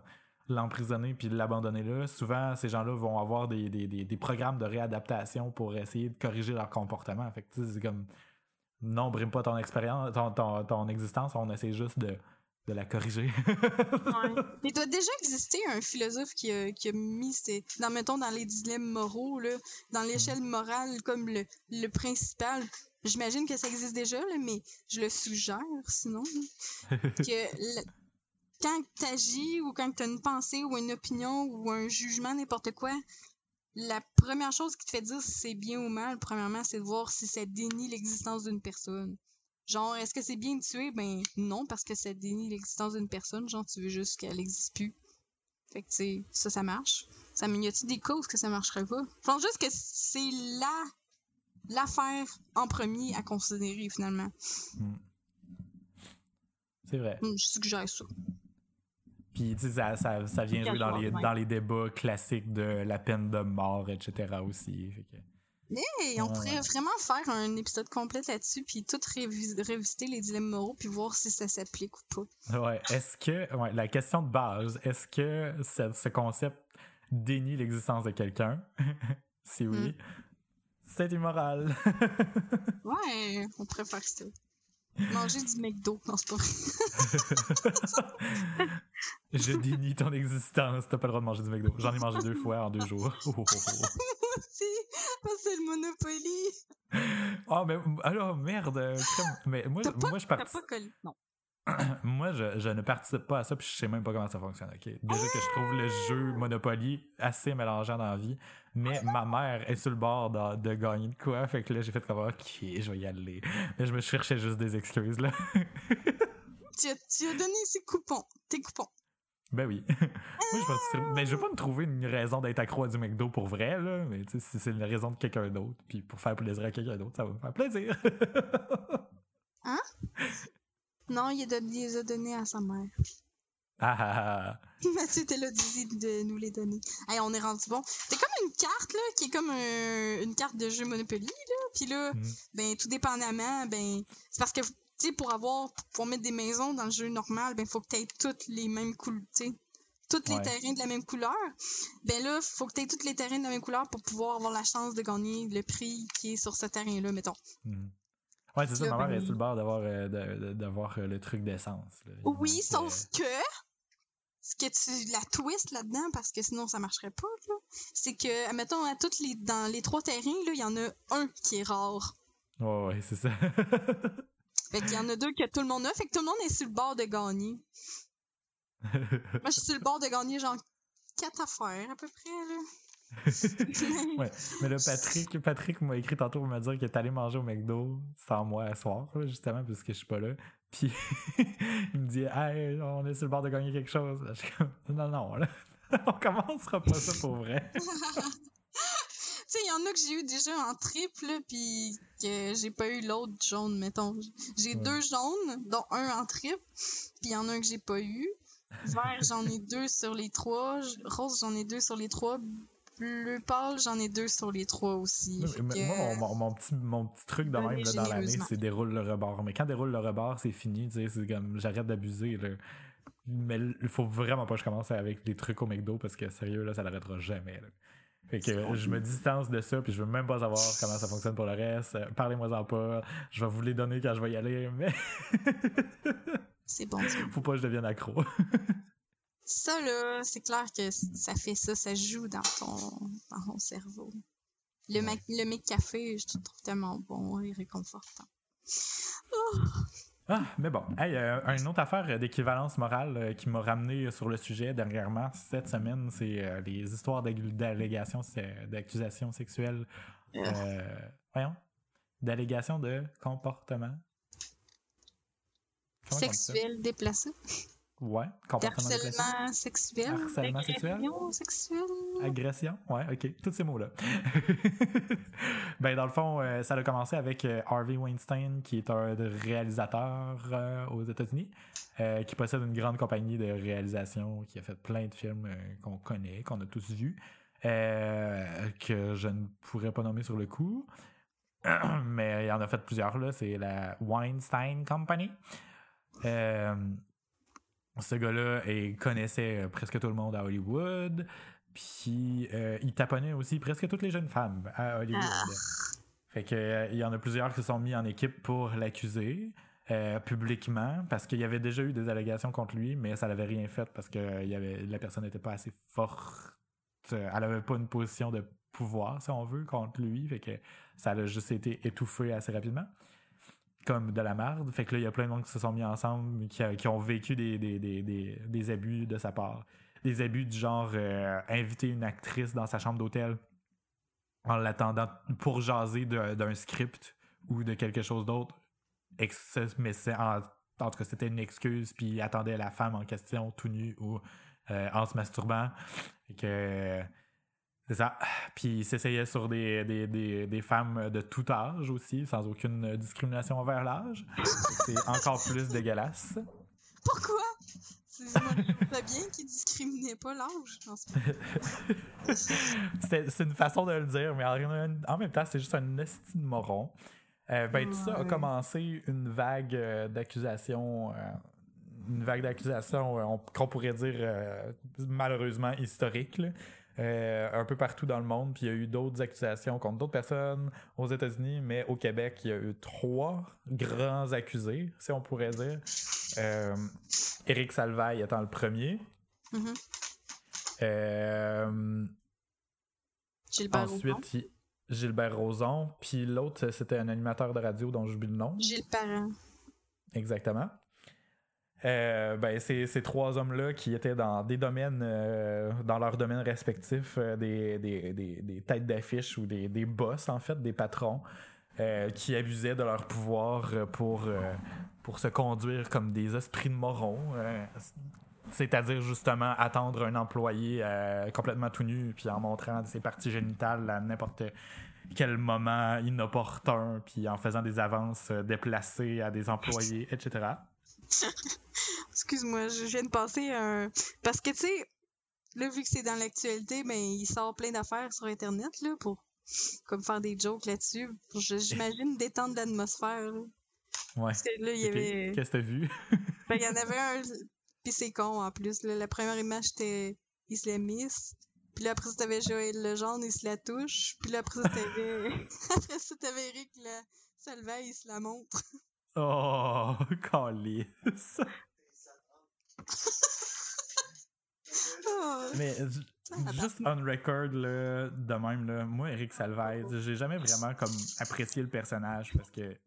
l'emprisonner puis l'abandonner là. Souvent, ces gens-là vont avoir des, des, des, des programmes de réadaptation pour essayer de corriger leur comportement. Fait que tu sais, c'est comme non, on brime pas ton expérience, ton, ton, ton existence, on essaie juste de, de la corriger. Il doit déjà exister un philosophe qui a, qui a mis, ces- dans, mettons, dans les dilemmes moraux, là, dans l'échelle morale comme le, le principal. J'imagine que ça existe déjà, là, mais je le suggère, sinon. que quand tu agis ou quand tu as une pensée ou une opinion ou un jugement, n'importe quoi, la première chose qui te fait dire si c'est bien ou mal, premièrement, c'est de voir si ça dénie l'existence d'une personne. Genre, est-ce que c'est bien de tuer? Ben non, parce que ça dénie l'existence d'une personne. Genre, tu veux juste qu'elle n'existe plus. Fait que, tu sais, ça, ça marche. Ça, mais y a-t-il des causes que ça marcherait pas? Je pense juste que c'est la l'affaire en premier à considérer, finalement. Hmm. C'est vrai. Hmm, Je suggère ça. Puis, tu sais, ça, ça, ça vient jouer dans les, Ouais. dans les débats classiques de la peine de mort, etc. aussi. Fait que- Hey, on Ouais, pourrait ouais. vraiment faire un épisode complet là-dessus, puis tout révis- revisiter les dilemmes moraux, puis voir si ça s'applique ou pas. Ouais, est-ce que, ouais, la question de base, est-ce que ce, ce concept dénie l'existence de quelqu'un? si oui, c'est immoral. Ouais, on pourrait faire ça. Manger du McDo, non, c'est pas vrai. Je dénie ton existence, t'as pas le droit de manger du McDo. J'en ai mangé deux fois en deux jours. Oh, oh, oh. c'est oh, c'est le Monopoly. Oh, mais alors, merde. Mais moi, T'as pas, moi, je t'as partici- pas collé. Non. moi je, je ne participe pas à ça, puis je sais même pas comment ça fonctionne. ok? Déjà que je trouve le jeu Monopoly assez mélangeant dans la vie, mais ma mère est sur le bord de, de gagner de quoi, fait que là j'ai fait comme ok, je vais y aller. Mais je me cherchais juste des excuses là. Tu as, tu as donné ses coupons, tes coupons. ben oui. Moi, je participe- mais je vais pas me trouver une raison d'être accro à du McDo pour vrai, là, mais tu sais, si c'est une raison de quelqu'un d'autre, puis pour faire plaisir à quelqu'un d'autre, ça va me faire plaisir. Non, il, les a donnés à sa mère. ah ah ah. Mathieu était là dit de nous les donner. Hey, on est rendu bon. C'est comme une carte, là, qui est comme un- une carte de jeu Monopoly, là. Puis là, Mhm. ben, tout dépendamment, ben, c'est parce que, tu sais, pour avoir, pour mettre des maisons dans le jeu normal, ben, faut que tu aies toutes les mêmes couleurs, tu sais. Tous les Ouais. terrains de la même couleur. Ben là, faut que tu aies tous les terrains de la même couleur pour pouvoir avoir la chance de gagner le prix qui est sur ce terrain-là, mettons. Mhm. Ouais, c'est ça, ma mère ben- est sur le bord d'avoir euh, d'avoir euh, le truc d'essence. Oui, Donc, sauf euh, que ce que tu la twist là-dedans parce que sinon ça marcherait pas là, c'est que admettons à toutes les dans les trois terrains là, il y en a un qui est rare. Ouais, ouais, c'est ça. Fait qu'il y en a deux que tout le monde a, fait que tout le monde est sur le bord de gagner. Moi je suis sur le bord de gagner genre quatre affaires à peu près là. ouais. Mais là, Patrick, Patrick m'a écrit tantôt pour me dire qu'il est allé manger au McDo sans moi à soir, là, justement, puisque je suis pas là. Puis il me dit Hey, on est sur le bord de gagner quelque chose. Je suis comme Non, non, là. on commencera pas ça pour vrai. Tu sais, il y en a que j'ai eu déjà en triple, puis que j'ai pas eu l'autre jaune, mettons. J'ai Ouais. deux jaunes, dont un en triple, puis il y en a un que j'ai pas eu. Vert, j'en ai deux sur les trois. Rose, j'en ai deux sur les trois. Bleu pâle, j'en ai deux sur les trois aussi. Fait Mais- que- Moi, mon, mon- mon petit, mon petit truc de même là, dans l'année, c'est déroule le rebord. Mais quand déroule le rebord, c'est fini. tu sais, C'est comme j'arrête d'abuser. Mais il faut vraiment pas que je commence avec les trucs au McDo parce que sérieux, là, ça l'arrêtera jamais. là. Fait que je me distance de ça, puis je veux même pas savoir comment ça fonctionne pour le reste. Euh, Parlez-moi-en pas. Je vais vous les donner quand je vais y aller, mais C'est bon. ça. faut pas que je devienne accro. Ça, là, c'est clair que ça fait ça, ça joue dans ton, dans ton cerveau. Le, Ouais. le mec café, je trouve tellement bon et réconfortant. Ah, mais bon. Hey, euh, une autre affaire d'équivalence morale euh, qui m'a ramené sur le sujet dernièrement cette semaine, c'est euh, les histoires d'allégations, c'est- d'accusations sexuelles. euh, voyons. D'allégations de comportement. Sexuel déplacé. Ouais. Harcèlement sexuel. Harcèlement sexuel. agression sexuelle. Agression, ouais, ok, tous ces mots-là. ben, dans le fond, euh, ça a commencé avec euh, Harvey Weinstein, qui est un réalisateur euh, aux États-Unis, qui possède une grande compagnie de réalisation, qui a fait plein de films qu'on connaît, qu'on a tous vus, que je ne pourrais pas nommer sur le coup. Mais il en a fait plusieurs, là. C'est la Weinstein Company. Euh, ce gars-là connaissait euh, presque tout le monde à Hollywood. Puis euh, il taponnait aussi presque toutes les jeunes femmes à Hollywood. Ah. Fait que euh, il y en a plusieurs qui se sont mis en équipe pour l'accuser euh, publiquement parce qu'il y avait déjà eu des allégations contre lui, mais ça n'avait rien fait parce que il y avait, la personne n'était pas assez forte. Elle avait pas une position de pouvoir, si on veut, contre lui. Fait que ça a juste été étouffé assez rapidement. Comme de la merde. Fait que là, il y a plein de monde qui se sont mis ensemble, qui, qui ont vécu des, abus de sa part. Des abus du genre euh, inviter une actrice dans sa chambre d'hôtel en l'attendant pour jaser d'un script ou de quelque chose d'autre. Mais c'est en, en tout c'était une excuse, puis attendait la femme en question tout nue ou euh, en se masturbant. Que. C'est ça. Puis il s'essayait sur des, des, des, des, femmes de tout âge aussi, sans aucune discrimination envers l'âge. C'est encore plus dégueulasse. Pourquoi? C'est bien qu'il discriminait pas l'âge. c'est une façon de le dire, mais en, même temps, c'est juste un esti de moron. Euh, ben, tout ça a commencé une vague euh, d'accusations, euh, une vague d'accusations qu'on pourrait dire malheureusement historique. Un peu partout dans le monde. Puis il y a eu d'autres accusations contre d'autres personnes aux États-Unis, mais au Québec, il y a eu trois grands accusés, si on pourrait dire. Éric Salvaille étant le premier. Mm-hmm. ensuite, Gilbert Rozon. Puis l'autre, c'était un animateur de radio dont j'oublie le nom. Gilles Parent. Exactement. Euh, ben, ces trois hommes-là qui étaient dans des domaines, euh, dans leurs domaines respectifs, euh, des, des, des, des, têtes d'affiche ou des, des boss, en fait, des patrons, qui abusaient de leur pouvoir pour, pour se conduire comme des esprits de morons. c'est-à-dire justement attendre un employé complètement tout nu puis en montrant ses parties génitales à n'importe quel moment inopportun puis en faisant des avances déplacées à des employés, etc. Excuse-moi, je viens de passer un. Parce que, tu sais, là, vu que c'est dans l'actualité, ben, il sort plein d'affaires sur Internet, là, pour comme faire des jokes là-dessus. J'imagine détendre l'atmosphère. Ouais. Parce que là, il y avait. Qu'est-ce que t'as vu? ben, il y en avait un. Puis c'est con, en plus. La première image, c'était islamiste. Puis là, après ça, t'avais Joël Legendre, il se la touche. Puis là, après ça, t'avais... après ça, t'avais Eric, là, il se la montre. Oh, calice. Mais juste on record là, de même là, moi Eric Salvaille, j'ai jamais vraiment comme apprécié le personnage parce que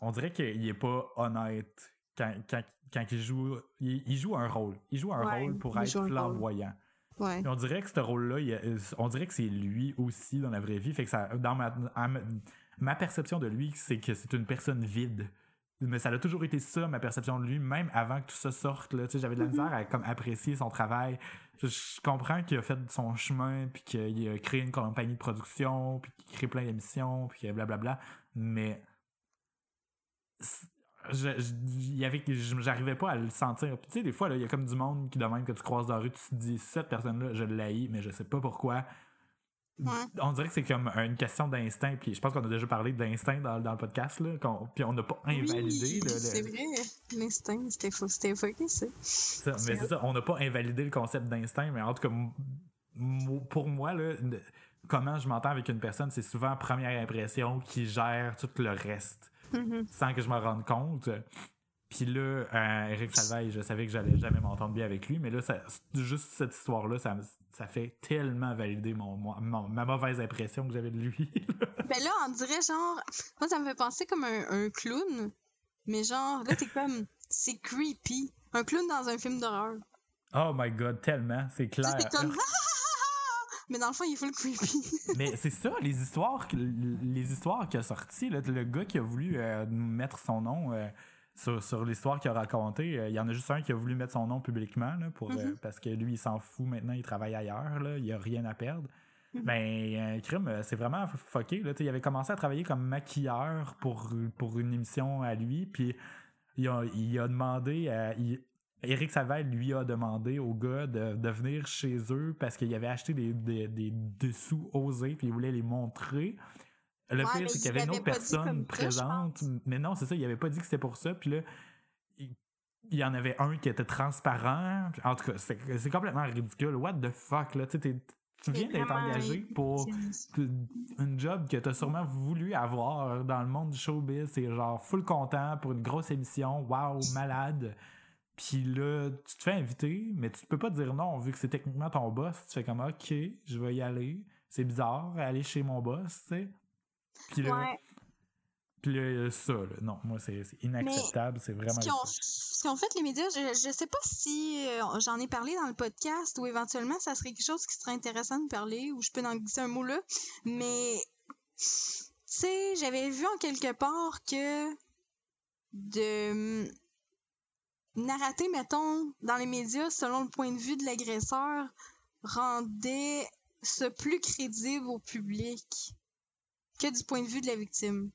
on dirait qu'il est pas honnête quand, quand, quand il joue il, joue un rôle, il joue un rôle pour être flamboyant. Ouais. on dirait que ce rôle-là, on dirait que c'est lui aussi dans la vraie vie. Fait que ça, dans ma, ma perception de lui, c'est que c'est une personne vide. Mais ça a toujours été ça, ma perception de lui, même avant que tout ça sorte. J'avais de la mhm. misère à comme, apprécier son travail. Je, comprends qu'il a fait son chemin, puis qu'il a créé une compagnie de production, puis qu'il crée plein d'émissions, puis blablabla. Mais j'arrivais pas à le sentir. tu sais, des fois, il y a comme du monde qui, de même que tu croises dans la rue, tu te dis, cette personne-là, je l'haïs, mais je sais pas pourquoi. On dirait que c'est comme une question d'instinct, puis je pense qu'on a déjà parlé d'instinct dans, dans, le podcast, là, puis on n'a pas invalidé. c'est vrai, l'instinct, c'était faux, c'était évoqué, ça. mais c'est ça, on n'a pas invalidé le concept d'instinct, mais en tout cas, pour moi, là, comment je m'entends avec une personne, c'est souvent première impression qui gère tout le reste, mm-hmm. sans que je me rende compte. Puis là, euh, Eric Salvaille, je savais que j'allais jamais m'entendre bien avec lui, mais là, ça, juste cette histoire-là, ça, ça fait tellement valider mon, ma mauvaise impression que j'avais de lui. ben là, on dirait genre. Moi, ça me fait penser comme un, clown, mais genre, là, t'es comme. C'est creepy. Un clown dans un film d'horreur. Oh my god, tellement, c'est clair. C'est comme. mais dans le fond, il est full creepy. mais c'est ça, les histoires, les histoires qu'il a sorties, le gars qui a voulu euh, mettre son nom. Euh, sur, l'histoire qu'il a racontée, euh, il y en a juste un qui a voulu mettre son nom publiquement pour, euh, mm-hmm. parce que lui, il s'en fout maintenant, il travaille ailleurs, là, il a rien à perdre. Ben, un crime, euh, c'est vraiment fucké. Là, il avait commencé à travailler comme maquilleur pour, pour une émission à lui, puis il a, il a demandé à. Éric Savel lui a demandé au gars de, venir chez eux parce qu'il avait acheté des, des, des dessous osés puis il voulait les montrer. Le pire, c'est qu'il y avait une autre personne présente. Mais non, c'est ça, il avait pas dit que c'était pour ça. Puis là, il, y en avait un qui était transparent. En tout cas, c'est complètement ridicule. What the fuck, là? Tu viens d'être engagé pour une job que tu as sûrement voulu avoir dans le monde du showbiz. C'est genre full content pour une grosse émission. Wow, malade. Puis là, tu te fais inviter, mais tu peux pas dire non vu que c'est techniquement ton boss. Tu fais comme OK, je vais y aller. C'est bizarre, aller chez mon boss, tu sais. Puis là, puis ça, là, non, moi, c'est inacceptable, c'est vraiment... Ce qu'ont fait les médias, je, je sais pas si euh, j'en ai parlé dans le podcast ou éventuellement ça serait quelque chose qui serait intéressant de parler ou je peux en glisser un mot là, mais tu sais, j'avais vu en quelque part que de narrater, mettons, dans les médias selon le point de vue de l'agresseur rendait ce plus crédible au public que du point de vue de la victime.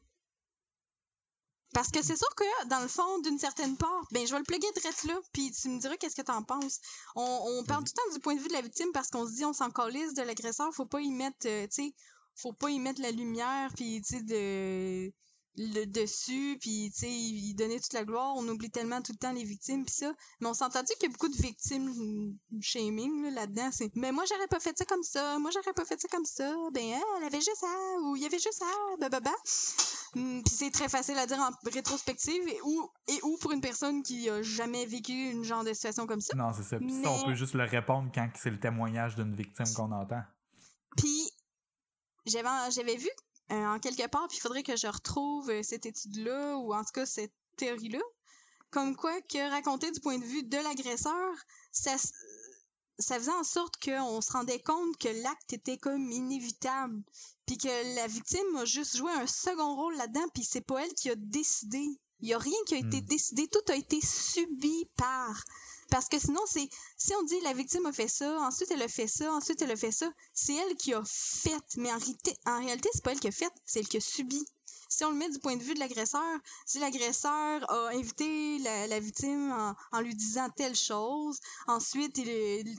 Parce que c'est sûr que, dans le fond, d'une certaine part, ben, je vais le plugger direct là, puis tu me diras qu'est-ce que t'en penses. On, on parle tout le temps du point de vue de la victime parce qu'on se dit, on s'en calisse de l'agresseur, faut pas y mettre, euh, tu sais, faut pas y mettre la lumière, puis, tu sais, de le dessus, puis tu sais, il donnait toute la gloire. On oublie tellement tout le temps les victimes, puis ça. Mais on s'entend qu'il y a beaucoup de victimes shaming là-dedans. c'est mais moi, j'aurais pas fait ça comme ça. Moi, j'aurais pas fait ça comme ça. Ben, elle avait juste ça, ou il y avait juste ça, bah, bah, bah. Puis c'est très facile à dire en rétrospective, et ou, et ou pour une personne qui a jamais vécu une genre de situation comme ça. Non, c'est ça. Puis ça, on peut juste le répondre quand c'est le témoignage d'une victime qu'on entend. Puis j'avais vu en quelque part, puis il faudrait que je retrouve euh, cette étude-là, ou en tout cas cette théorie-là. Comme quoi que raconter du point de vue de l'agresseur, ça, ça faisait en sorte qu'on se rendait compte que l'acte était comme inévitable, puis que la victime a juste joué un second rôle là-dedans, puis c'est pas elle qui a décidé. Il y a rien qui a été hmm. décidé, tout a été subi par. Parce que sinon, c'est si on dit la victime a fait ça, ensuite elle a fait ça, ensuite elle a fait ça, c'est elle qui a fait. Mais en réalité, en réalité c'est pas elle qui a fait, c'est elle qui a subi. Si on le met du point de vue de l'agresseur, si l'agresseur a invité la, victime en, lui disant telle chose, ensuite,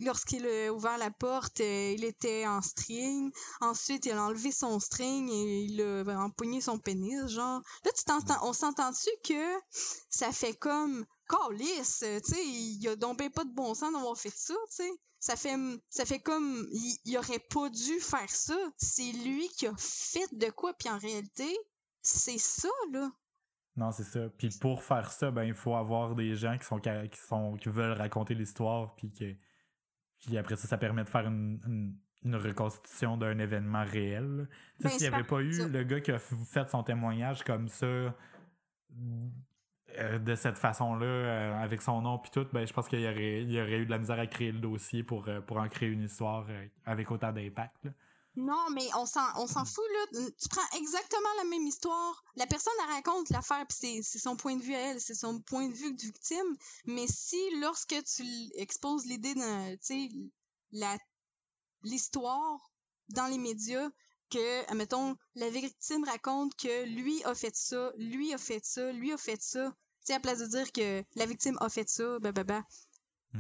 lorsqu'il a ouvert la porte, euh, il était en string, ensuite, il a enlevé son string et il a empoigné son pénis, genre. Là, tu t'entends, on s'entend-tu que ça fait comme Calice, tu sais, il a donc pas de bon sens d'avoir fait ça, tu sais. Ça fait, ça fait comme, il, aurait pas dû faire ça. C'est lui qui a fait de quoi, puis en réalité, c'est ça, là. Non, c'est ça. Puis pour faire ça, ben, il faut avoir des gens qui sont, qui sont, qui veulent raconter l'histoire, puis que, puis après ça, ça permet de faire une, une, reconstitution d'un événement réel. Ben, s'il n'y avait pas eu le gars qui a fait son témoignage comme ça, euh, de cette façon-là, euh, avec son nom puis tout, ben, je pense qu'il y aurait, y aurait eu de la misère à créer le dossier pour, euh, pour en créer une histoire avec autant d'impact. Non, mais on s'en, on s'en fout, là. Tu prends exactement la même histoire. La personne, elle raconte l'affaire, puis c'est, son point de vue à elle, c'est son point de vue de victime. Mais si, lorsque tu exposes l'idée d'un, tu sais, la, l'histoire dans les médias, que, admettons, la victime raconte que lui a fait ça, lui a fait ça, lui a fait ça, sais, à place de dire que la victime a fait ça, bah, bah, bah.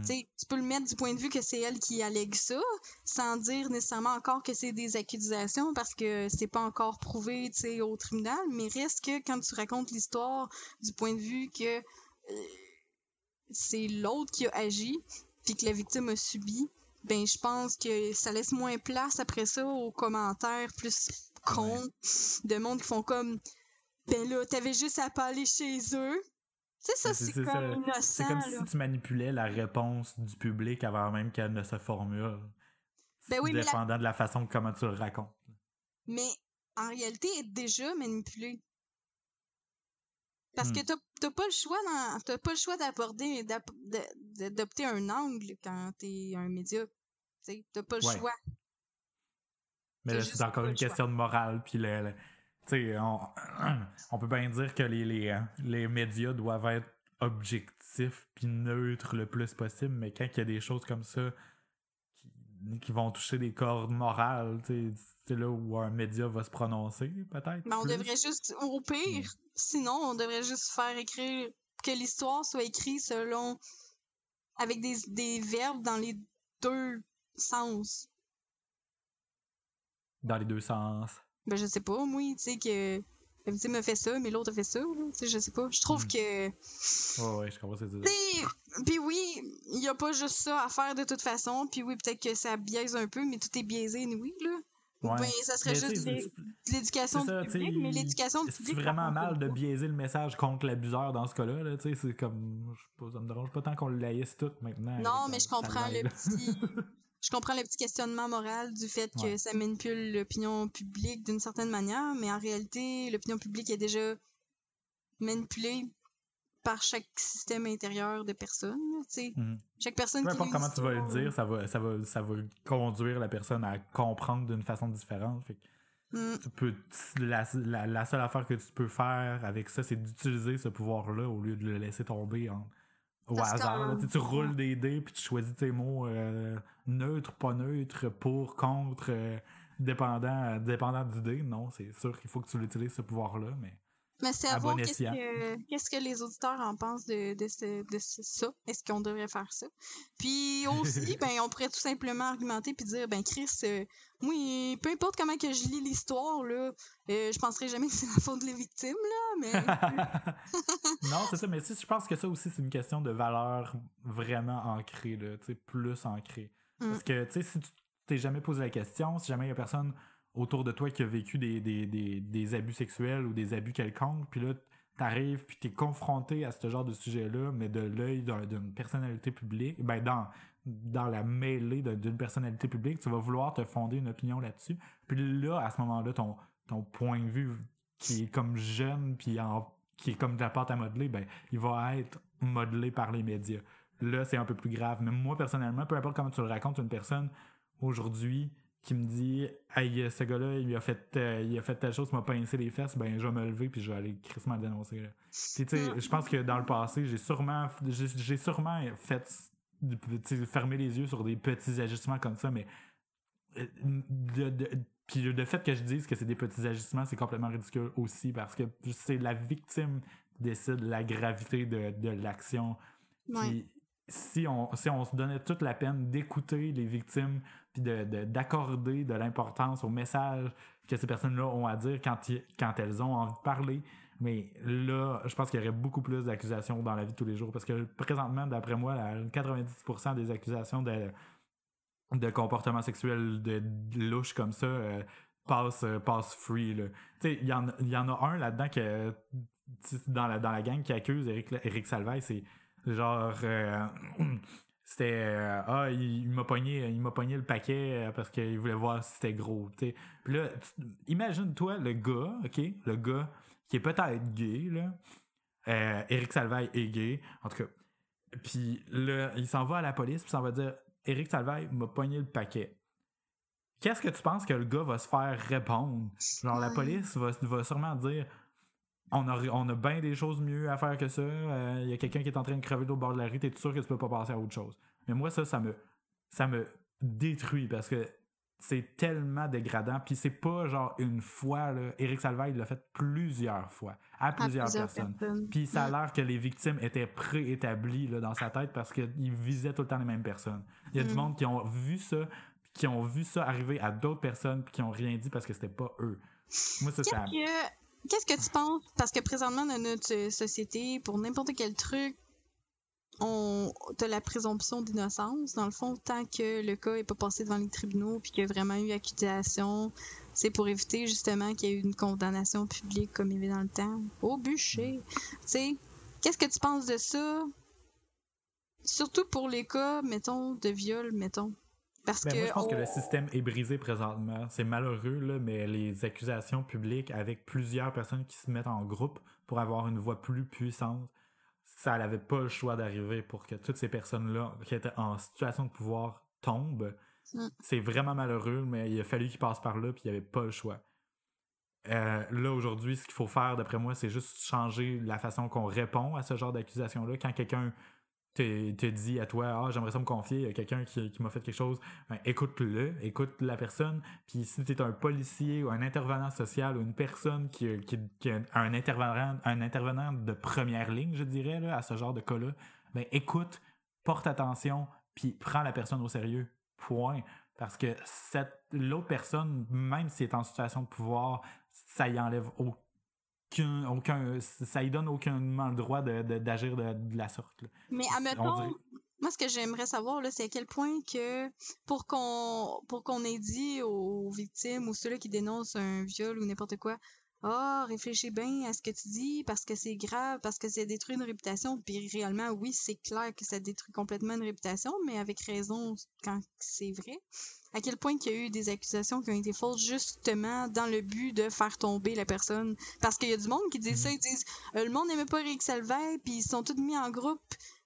Tu peux le mettre du point de vue que c'est elle qui allègue ça, sans dire nécessairement encore que c'est des accusations parce que c'est pas encore prouvé au tribunal, mais reste que quand tu racontes l'histoire du point de vue que euh, c'est l'autre qui a agi, puis que la victime a subi, ben je pense que ça laisse moins place après ça aux commentaires plus cons de monde qui font comme ben là, t'avais juste à parler chez eux, c'est ça, c'est comme C'est comme si tu manipulais la réponse du public avant même qu'elle ne se formule. Ben oui, dépendant de la façon comment tu le racontes. Mais en réalité, elle est déjà manipulée. Parce que hmm. t'as pas le choix t'as pas le choix d'aborder d'adopter un angle quand t'es un média. T'as pas le choix. Mais là, c'est encore une question de morale, puis le on, on, peut bien dire que les, les, les médias doivent être objectifs puis neutres le plus possible, mais quand il y a des choses comme ça qui, qui vont toucher des cordes morales, c'est là où un média va se prononcer, peut-être. Mais on devrait juste, au pire, sinon, on devrait juste faire écrire que l'histoire soit écrite selon. avec des, des verbes dans les deux sens. Dans les deux sens. Ben, je sais pas, moi, tu sais, que la victime a fait ça, mais l'autre a fait ça, tu sais, je sais pas. Je trouve hmm. que. Ouais, ouais, je comprends ce que tu Puis oui, il y a pas juste ça à faire de toute façon, puis oui, peut-être que ça biaise un peu, mais tout est biaisé, oui, là. Ouais. Ben, ça serait juste l'éducation du public, mais l'éducation du public. C'est vraiment mal de biaiser le message contre l'abuseur dans ce cas-là, là, tu sais, c'est comme. Je sais pas, ça me dérange pas tant qu'on le laïsse tout maintenant. Non, mais je comprends le petit. je comprends le petit questionnement moral du fait que ça manipule l'opinion publique d'une certaine manière, mais en réalité, l'opinion publique est déjà manipulée par chaque système intérieur de personnes. Mhm. Chaque personne Peu importe comment tu vas le dire, ça va, ça, va, ça va conduire la personne à comprendre d'une façon différente. Mm. tu peux, la, seule affaire que tu peux faire avec ça, c'est d'utiliser ce pouvoir-là au lieu de le laisser tomber en au hasard. tu roules des dés, puis tu choisis tes mots euh, neutres, pas neutres, pour, contre, euh, dépendant, dépendant du dé. Non, c'est sûr qu'il faut que tu l'utilises, ce pouvoir-là, mais... Mais c'est à, voir qu'est-ce que, que, les auditeurs en pensent de, de, de ça. Est-ce qu'on devrait faire ça? Puis aussi, ben, on pourrait tout simplement argumenter puis dire, ben Chris, euh, oui, peu importe comment que je lis l'histoire, là, euh, je penserai jamais que c'est la faute des victimes, là, mais... non, c'est ça, mais si je pense que ça aussi, c'est une question de valeur vraiment ancrée, là, plus ancrée. Mm. Parce que, tu sais, si tu t'es jamais posé la question, si jamais il y a personne autour de toi qui a vécu des, des, des, des abus sexuels ou des abus quelconques, puis là, t'arrives, puis t'es confronté à ce genre de sujet-là, mais de l'œil d'une personnalité publique, ben dans, dans la mêlée d'une personnalité publique, tu vas vouloir te fonder une opinion là-dessus. Puis là, à ce moment-là, ton, ton point de vue qui est comme jeune, puis qui est comme de la pâte à modeler, ben, il va être modelé par les médias. Là, c'est un peu plus grave. Mais moi, personnellement, peu importe comment tu le racontes, une personne aujourd'hui qui me dit Hey, ce gars-là, il a fait euh, il a fait telle chose, il m'a pincé les fesses, ben je vais me lever puis je vais aller crissement le dénoncer. Là. tu sais, je pense que dans le passé, j'ai sûrement j'ai sûrement fait fermer les yeux sur des petits ajustements comme ça, mais euh, de, puis le fait que je dise que c'est des petits ajustements, c'est complètement ridicule aussi parce que c'est la victime qui décide la gravité de, de l'action. Si on, si on se donnait toute la peine d'écouter les victimes puis d'accorder de, l'importance au message que ces personnes-là ont à dire quand, quand elles ont envie de parler. Mais là, je pense qu'il y aurait beaucoup plus d'accusations dans la vie de tous les jours parce que présentement, d'après moi, 90% des accusations de, de comportement sexuel de, louche comme ça euh, passent, euh, free. Il y, en, y en a un là-dedans que dans la, dans la gang qui accuse Eric, Eric c'est genre euh, c'était euh, ah il, m'a pogné il m'a pogné le paquet euh, parce qu'il voulait voir si c'était gros tu puis là imagine toi le gars ok le gars qui est peut-être gay là. Euh, Eric Salvaille est gay en tout cas. Puis là il s'en va à la police puis s'en va dire Eric Salvaille m'a pogné le paquet. Qu'est-ce que tu penses que le gars va se faire répondre? Genre la police va, va sûrement dire on a, on a bien des choses mieux à faire que ça. Il euh, y a quelqu'un qui est en train de crever au bord de la rue, t'es sûr que tu peux pas passer à autre chose? Mais moi, ça, ça me, ça me détruit parce que c'est tellement dégradant. Puis c'est pas genre une fois, là. Éric Salvaille l'a fait plusieurs fois, à plusieurs, personnes. Puis ça a l'air que les victimes étaient préétablies là, dans sa tête parce qu'il visait tout le temps les mêmes personnes. Il y a du mm. monde qui ont vu ça, qui ont vu ça arriver à d'autres personnes, puis qui ont rien dit parce que c'était pas eux. Moi, ça, ça... Qu'est-ce que tu penses? Parce que présentement, dans notre société, pour n'importe quel truc, on a la présomption d'innocence. Dans le fond, tant que le cas n'est pas passé devant les tribunaux puis qu'il y a vraiment eu accusation, c'est pour éviter justement qu'il y ait une condamnation publique comme il y avait dans le temps. Au bûcher. Tu sais, qu'est-ce que tu penses de ça? Surtout pour les cas, mettons, de viol, mettons. Ben, moi, je pense que le système est brisé présentement. C'est malheureux, là, mais les accusations publiques avec plusieurs personnes qui se mettent en groupe pour avoir une voix plus puissante, ça n'avait pas le choix d'arriver pour que toutes ces personnes-là qui étaient en situation de pouvoir tombent. Mm. C'est vraiment malheureux, mais il a fallu qu'ils passent par là, puis il n'y avait pas le choix. Euh, là, aujourd'hui, ce qu'il faut faire, d'après moi, c'est juste changer la façon qu'on répond à ce genre d'accusation-là. Quand quelqu'un te, dit à toi, ah, j'aimerais ça me confier à quelqu'un qui, qui m'a fait quelque chose, ben, écoute-le, écoute la personne. Puis si tu es un policier ou un intervenant social ou une personne qui, qui, qui est un intervenant, un intervenant de première ligne, je dirais, là, à ce genre de cas-là, ben, écoute, porte attention, puis prends la personne au sérieux. Point. Parce que l'autre personne, même si elle est en situation de pouvoir, ça y enlève aucun aucun, ça lui donne aucunement le droit d'agir de, de, la sorte. Mais admettons, moi ce que j'aimerais savoir c'est à quel point que pour qu'on pour qu'on ait dit aux victimes ou ceux-là qui dénoncent un viol ou n'importe quoi, ah, oh, réfléchis bien à ce que tu dis parce que c'est grave, parce que ça détruit une réputation. Puis réellement, oui, c'est clair que ça détruit complètement une réputation, mais avec raison quand c'est vrai à quel point il y a eu des accusations qui ont été fausses justement dans le but de faire tomber la personne. Parce qu'il y a du monde qui dit ça, ils disent euh, le monde n'aimait pas Rick Salvay, puis ils sont tous mis en groupe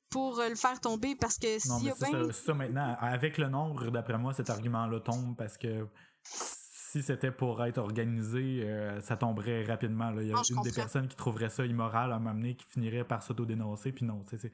pour euh, le faire tomber parce que s'il y a bien... ça, maintenant, avec le nombre, d'après moi, cet argument-là tombe parce que si c'était pour être organisé, euh, ça tomberait rapidement. Il y a une des personnes qui trouverait ça immoral à m'amener qui finirait par s'auto-dénoncer, puis non, c'est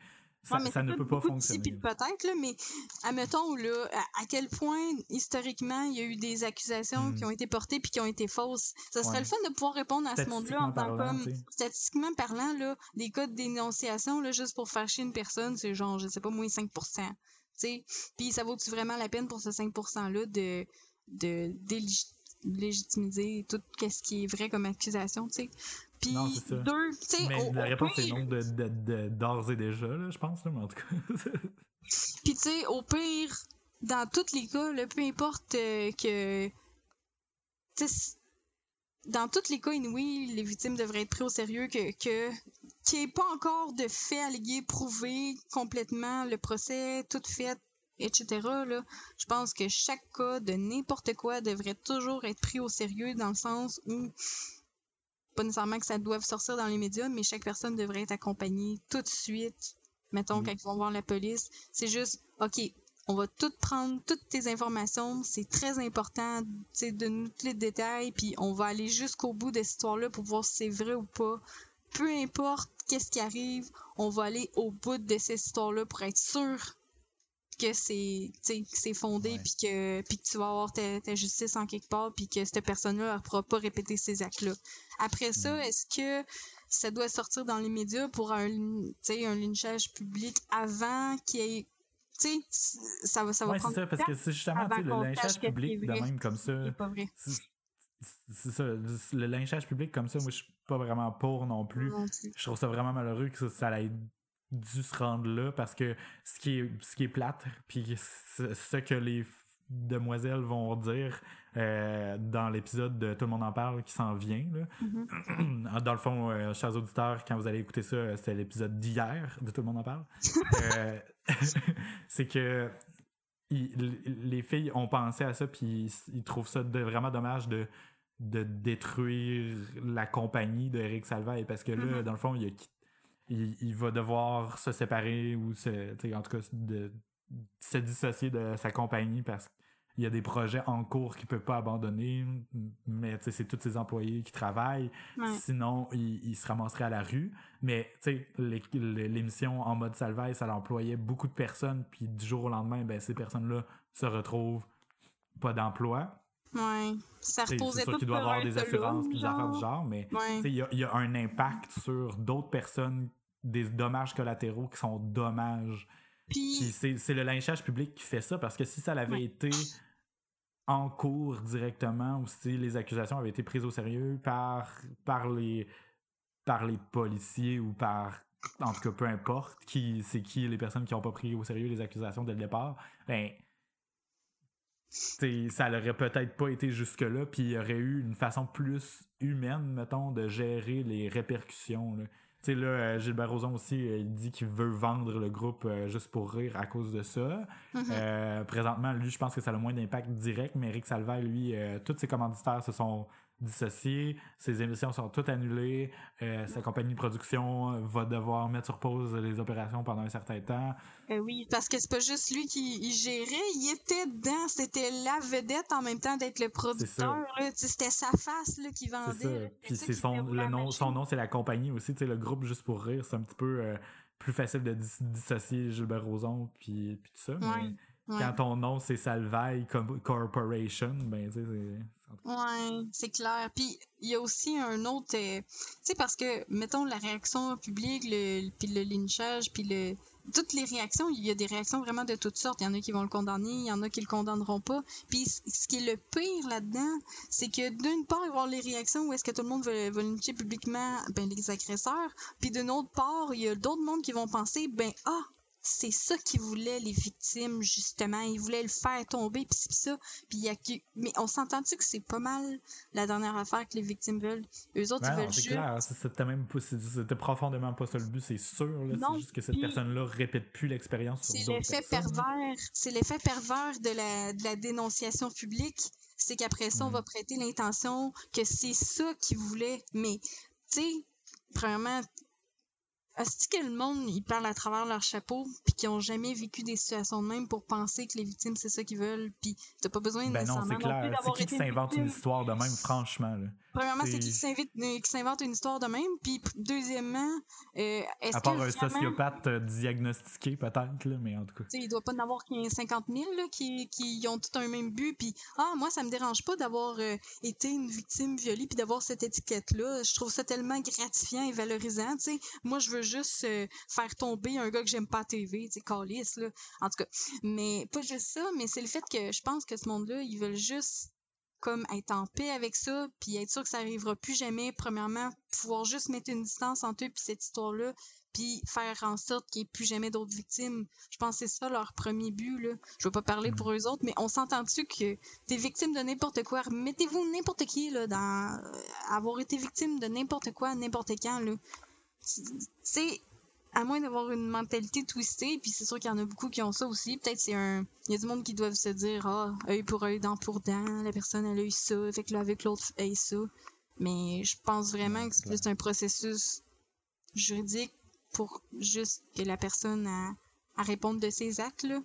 Ça, Ouais, mais ça ne peut pas de fonctionner. de peut-être, mais admettons, là, à, à quel point, historiquement, il y a eu des accusations Hmm. qui ont été portées puis qui ont été fausses. Ça serait Ouais. le fun de pouvoir répondre à ce monde-là en tant sais. Statistiquement parlant, là, des cas de dénonciation, là, juste pour faire chier une personne, c'est genre, je sais pas, moins 5 tu sais. Puis ça vaut-tu vraiment la peine pour ce 5 %-là de, de délég- légitimiser tout ce qui est vrai comme accusation, tu sais. Puis Non, c'est ça. deux, tu sais, Mais la réponse est non de, de, de- d'ores et déjà, là, je pense, là, mais en tout cas. Puis tu sais, au pire, dans tous les cas, là, peu importe euh, que. tu sais, c- dans tous les cas, oui, les victimes devraient être prises au sérieux, que que- qu'il n'y ait pas encore de faits allégués prouvés complètement, le procès, tout fait, etc. Là, je pense que chaque cas de n'importe quoi devrait toujours être pris au sérieux dans le sens où pas nécessairement que ça doive sortir dans les médias, mais chaque personne devrait être accompagnée tout de suite. Mettons, Oui. quand ils vont voir la police, c'est juste, OK, on va tout prendre, toutes tes informations, c'est très important, de nous tous les détails, puis on va aller jusqu'au bout de cette histoire-là pour voir si c'est vrai ou pas. Peu importe qu'est-ce qui arrive, on va aller au bout de cette histoire-là pour être sûr que c'est c'est fondé Ouais. puis que puis que tu vas avoir ta, ta justice en quelque part puis que cette personne-là ne pourra pas répéter ces actes-là. Après ça, Mm. est-ce que ça doit sortir dans les médias pour un un lynchage public avant qu'il y ait tu sais ça va ça va Ouais, c'est ça, parce que c'est justement, le lynchage public de même comme ça. c'est pas vrai. c'est- ça, le lynchage public comme ça, moi je suis pas vraiment pour non plus. Non plus. Je trouve ça vraiment malheureux que ça, ça ait dû se rendre là parce que ce qui est, ce qui est plate, puis ce que les demoiselles vont dire euh, dans l'épisode de Tout le monde en parle qui s'en vient, là. Mhm. dans le fond, euh, chers auditeurs, quand vous allez écouter ça, euh, c'était l'épisode d'hier de Tout le monde en parle. Euh, c'est que il- les filles ont pensé à ça, puis ils, ils trouvent ça de- vraiment dommage de, de détruire la compagnie de Eric Salvaille parce que là, Mhm. dans le fond, il, a qui- il, il va devoir se séparer ou se, en tout cas de, se dissocier de sa compagnie parce qu'il y a des projets en cours qu'il peut pas abandonner, mais c'est tous ses employés qui travaillent. Ouais. Sinon, il, il se ramasserait à la rue. Mais, l'émission en mode salvaille, ça employait beaucoup de personnes, puis du jour au lendemain, ben, ces personnes-là se retrouvent pas d'emploi. Ouais. Ça Tu reposait C'est sûr tout qu'il doit sur avoir des assurances puis des affaires du genre. mais tu Ouais. il y a, il y a un impact sur d'autres personnes, des dommages collatéraux qui sont dommages. Puis c'est le lynchage public qui fait ça, parce que si ça l'avait Ouais. été en cours directement, ou si les accusations avaient été prises au sérieux par, par, les, par les policiers ou par, en tout cas, peu importe, qui c'est qui les personnes qui n'ont pas pris au sérieux les accusations dès le départ, ben, ça n'aurait peut-être pas été jusque-là, puis il y aurait eu une façon plus humaine, mettons, de gérer les répercussions. Là. Tu sais, là, euh, Gilbert Rozon aussi, euh, il dit qu'il veut vendre le groupe euh, juste pour rire à cause de ça. Mhm. Euh, présentement, lui, je pense que ça a le moins d'impact direct, mais Eric Salvaire, lui, euh, tous ses commanditaires se sont dissociés, ses émissions sont toutes annulées, euh, sa compagnie de production va devoir mettre sur pause les opérations pendant un certain temps. Euh, oui, parce que c'est pas juste lui qui il gérait, il était dedans, c'était la vedette en même temps d'être le producteur. C'était sa face là, qui vendait. Puis c'est son, le nom, son nom, c'est la compagnie aussi. Tu sais, le groupe Juste pour rire, c'est un petit peu euh, plus facile de dis- dissocier Gilbert Rozon puis, puis tout ça. mais Ouais, quand ton nom, c'est Salvaille Corporation, ben, tu sais, Ouais, c'est clair. Puis il y a aussi un autre, euh, tu sais parce que mettons la réaction publique, le, puis le lynchage, puis le toutes les réactions, il y a des réactions vraiment de toutes sortes. Il y en a qui vont le condamner, il y en a qui le condamneront pas. Puis ce qui est le pire là-dedans, c'est que d'une part, il va y avoir les réactions où est-ce que tout le monde va, va lyncher publiquement ben, les agresseurs, puis d'une autre part, il y a d'autres mondes qui vont penser, ben ah, c'est ça qu'ils voulaient les victimes justement, ils voulaient le faire tomber puis ça, puis il y a que- mais on s'entend-tu que c'est pas mal la dernière affaire que les victimes veulent? Eux autres Ben ils non, veulent c'est juste clair, c'est- c'était même pas, c'était profondément pas ça le but, c'est sûr. C'est juste que cette personne-là répète plus l'expérience sur C'est l'effet personnes. pervers, c'est l'effet pervers de la, de la dénonciation publique. C'est qu'après ça, on Mm. va prêter l'intention que c'est ça qu'ils voulaient. Mais, tu sais, premièrement, Est-ce que le monde, ils parlent à travers leur chapeau, puis qu'ils ont jamais vécu des situations de même pour penser que les victimes, c'est ça qu'ils veulent, puis t'as pas besoin Ben non, c'est clair. C'est qui qui s'invente une histoire de même, franchement? Là? Premièrement, c'est c'est- qui qui s'invite- euh, s'invente une histoire de même, puis deuxièmement, euh, est-ce À part que un vraiment, sociopathe euh, diagnostiqué, peut-être, là, mais en tout cas. tu sais, il doit pas en avoir 15 50 000 là, qui, qui ont tout un même but, puis ah, moi, ça me dérange pas d'avoir euh, été une victime violée, puis d'avoir cette étiquette-là. Je trouve ça tellement gratifiant et valorisant, tu sais. Moi, je veux juste euh, faire tomber un gars que j'aime pas à TV, tu sais, là. En tout cas, mais pas juste ça, mais c'est le fait que je pense que ce monde-là, ils veulent juste comme être en paix avec ça, puis être sûr que ça arrivera plus jamais. Premièrement, pouvoir juste mettre une distance entre eux puis cette histoire-là, puis faire en sorte qu'il n'y ait plus jamais d'autres victimes. Je pense que c'est ça leur premier but. Là. Je veux pas parler Mm. pour eux autres, mais on s'entend-tu que t'es victime de n'importe quoi? Mettez-vous n'importe qui là, dans euh, avoir été victime de n'importe quoi, n'importe quand. Là. C'est à moins d'avoir une mentalité twistée, puis c'est sûr qu'il y en a beaucoup qui ont ça aussi. Peut-être c'est un. Il y a du monde qui doivent se dire Ah, œil pour œil, dent pour dent, la personne elle a eu ça, fait que là avec l'autre elle a eu ça. Mais je pense vraiment que c'est plus un processus juridique pour juste que la personne a, à répondre de ses actes là.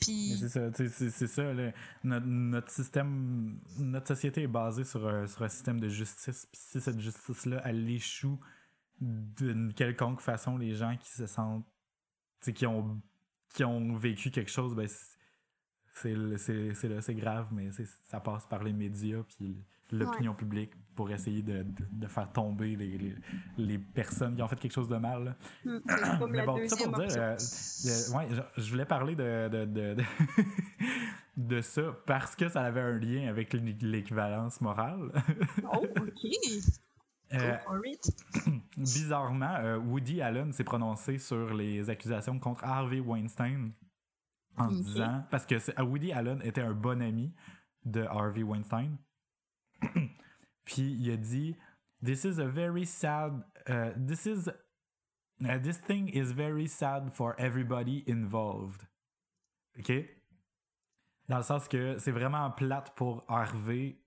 Puis C'est ça, c'est notre système, notre société est basée sur un, sur un système de justice. Puis si cette justice-là, elle échoue d'une quelconque façon, les gens qui se sentent, qui ont, qui ont vécu quelque chose, ben c'est- c'est c'est grave, mais ça passe par les médias puis l'opinion publique pour essayer de, de, de faire tomber les, les, les personnes qui ont fait quelque chose de mal. hmm, Mais bon, ça pour dire, euh, ouais, je, je voulais parler de, de, de, ça parce que ça avait un lien avec l'é- l'équivalence morale. Oh, ok. Euh, bizarrement, euh, Woody Allen s'est prononcé sur les accusations contre Harvey Weinstein en disant parce que c'est- Woody Allen était un bon ami de Harvey Weinstein. Puis il a dit This is a very sad uh, this is uh, this thing is very sad for everybody involved. OK? Dans le sens que c'est vraiment plate pour Harvey.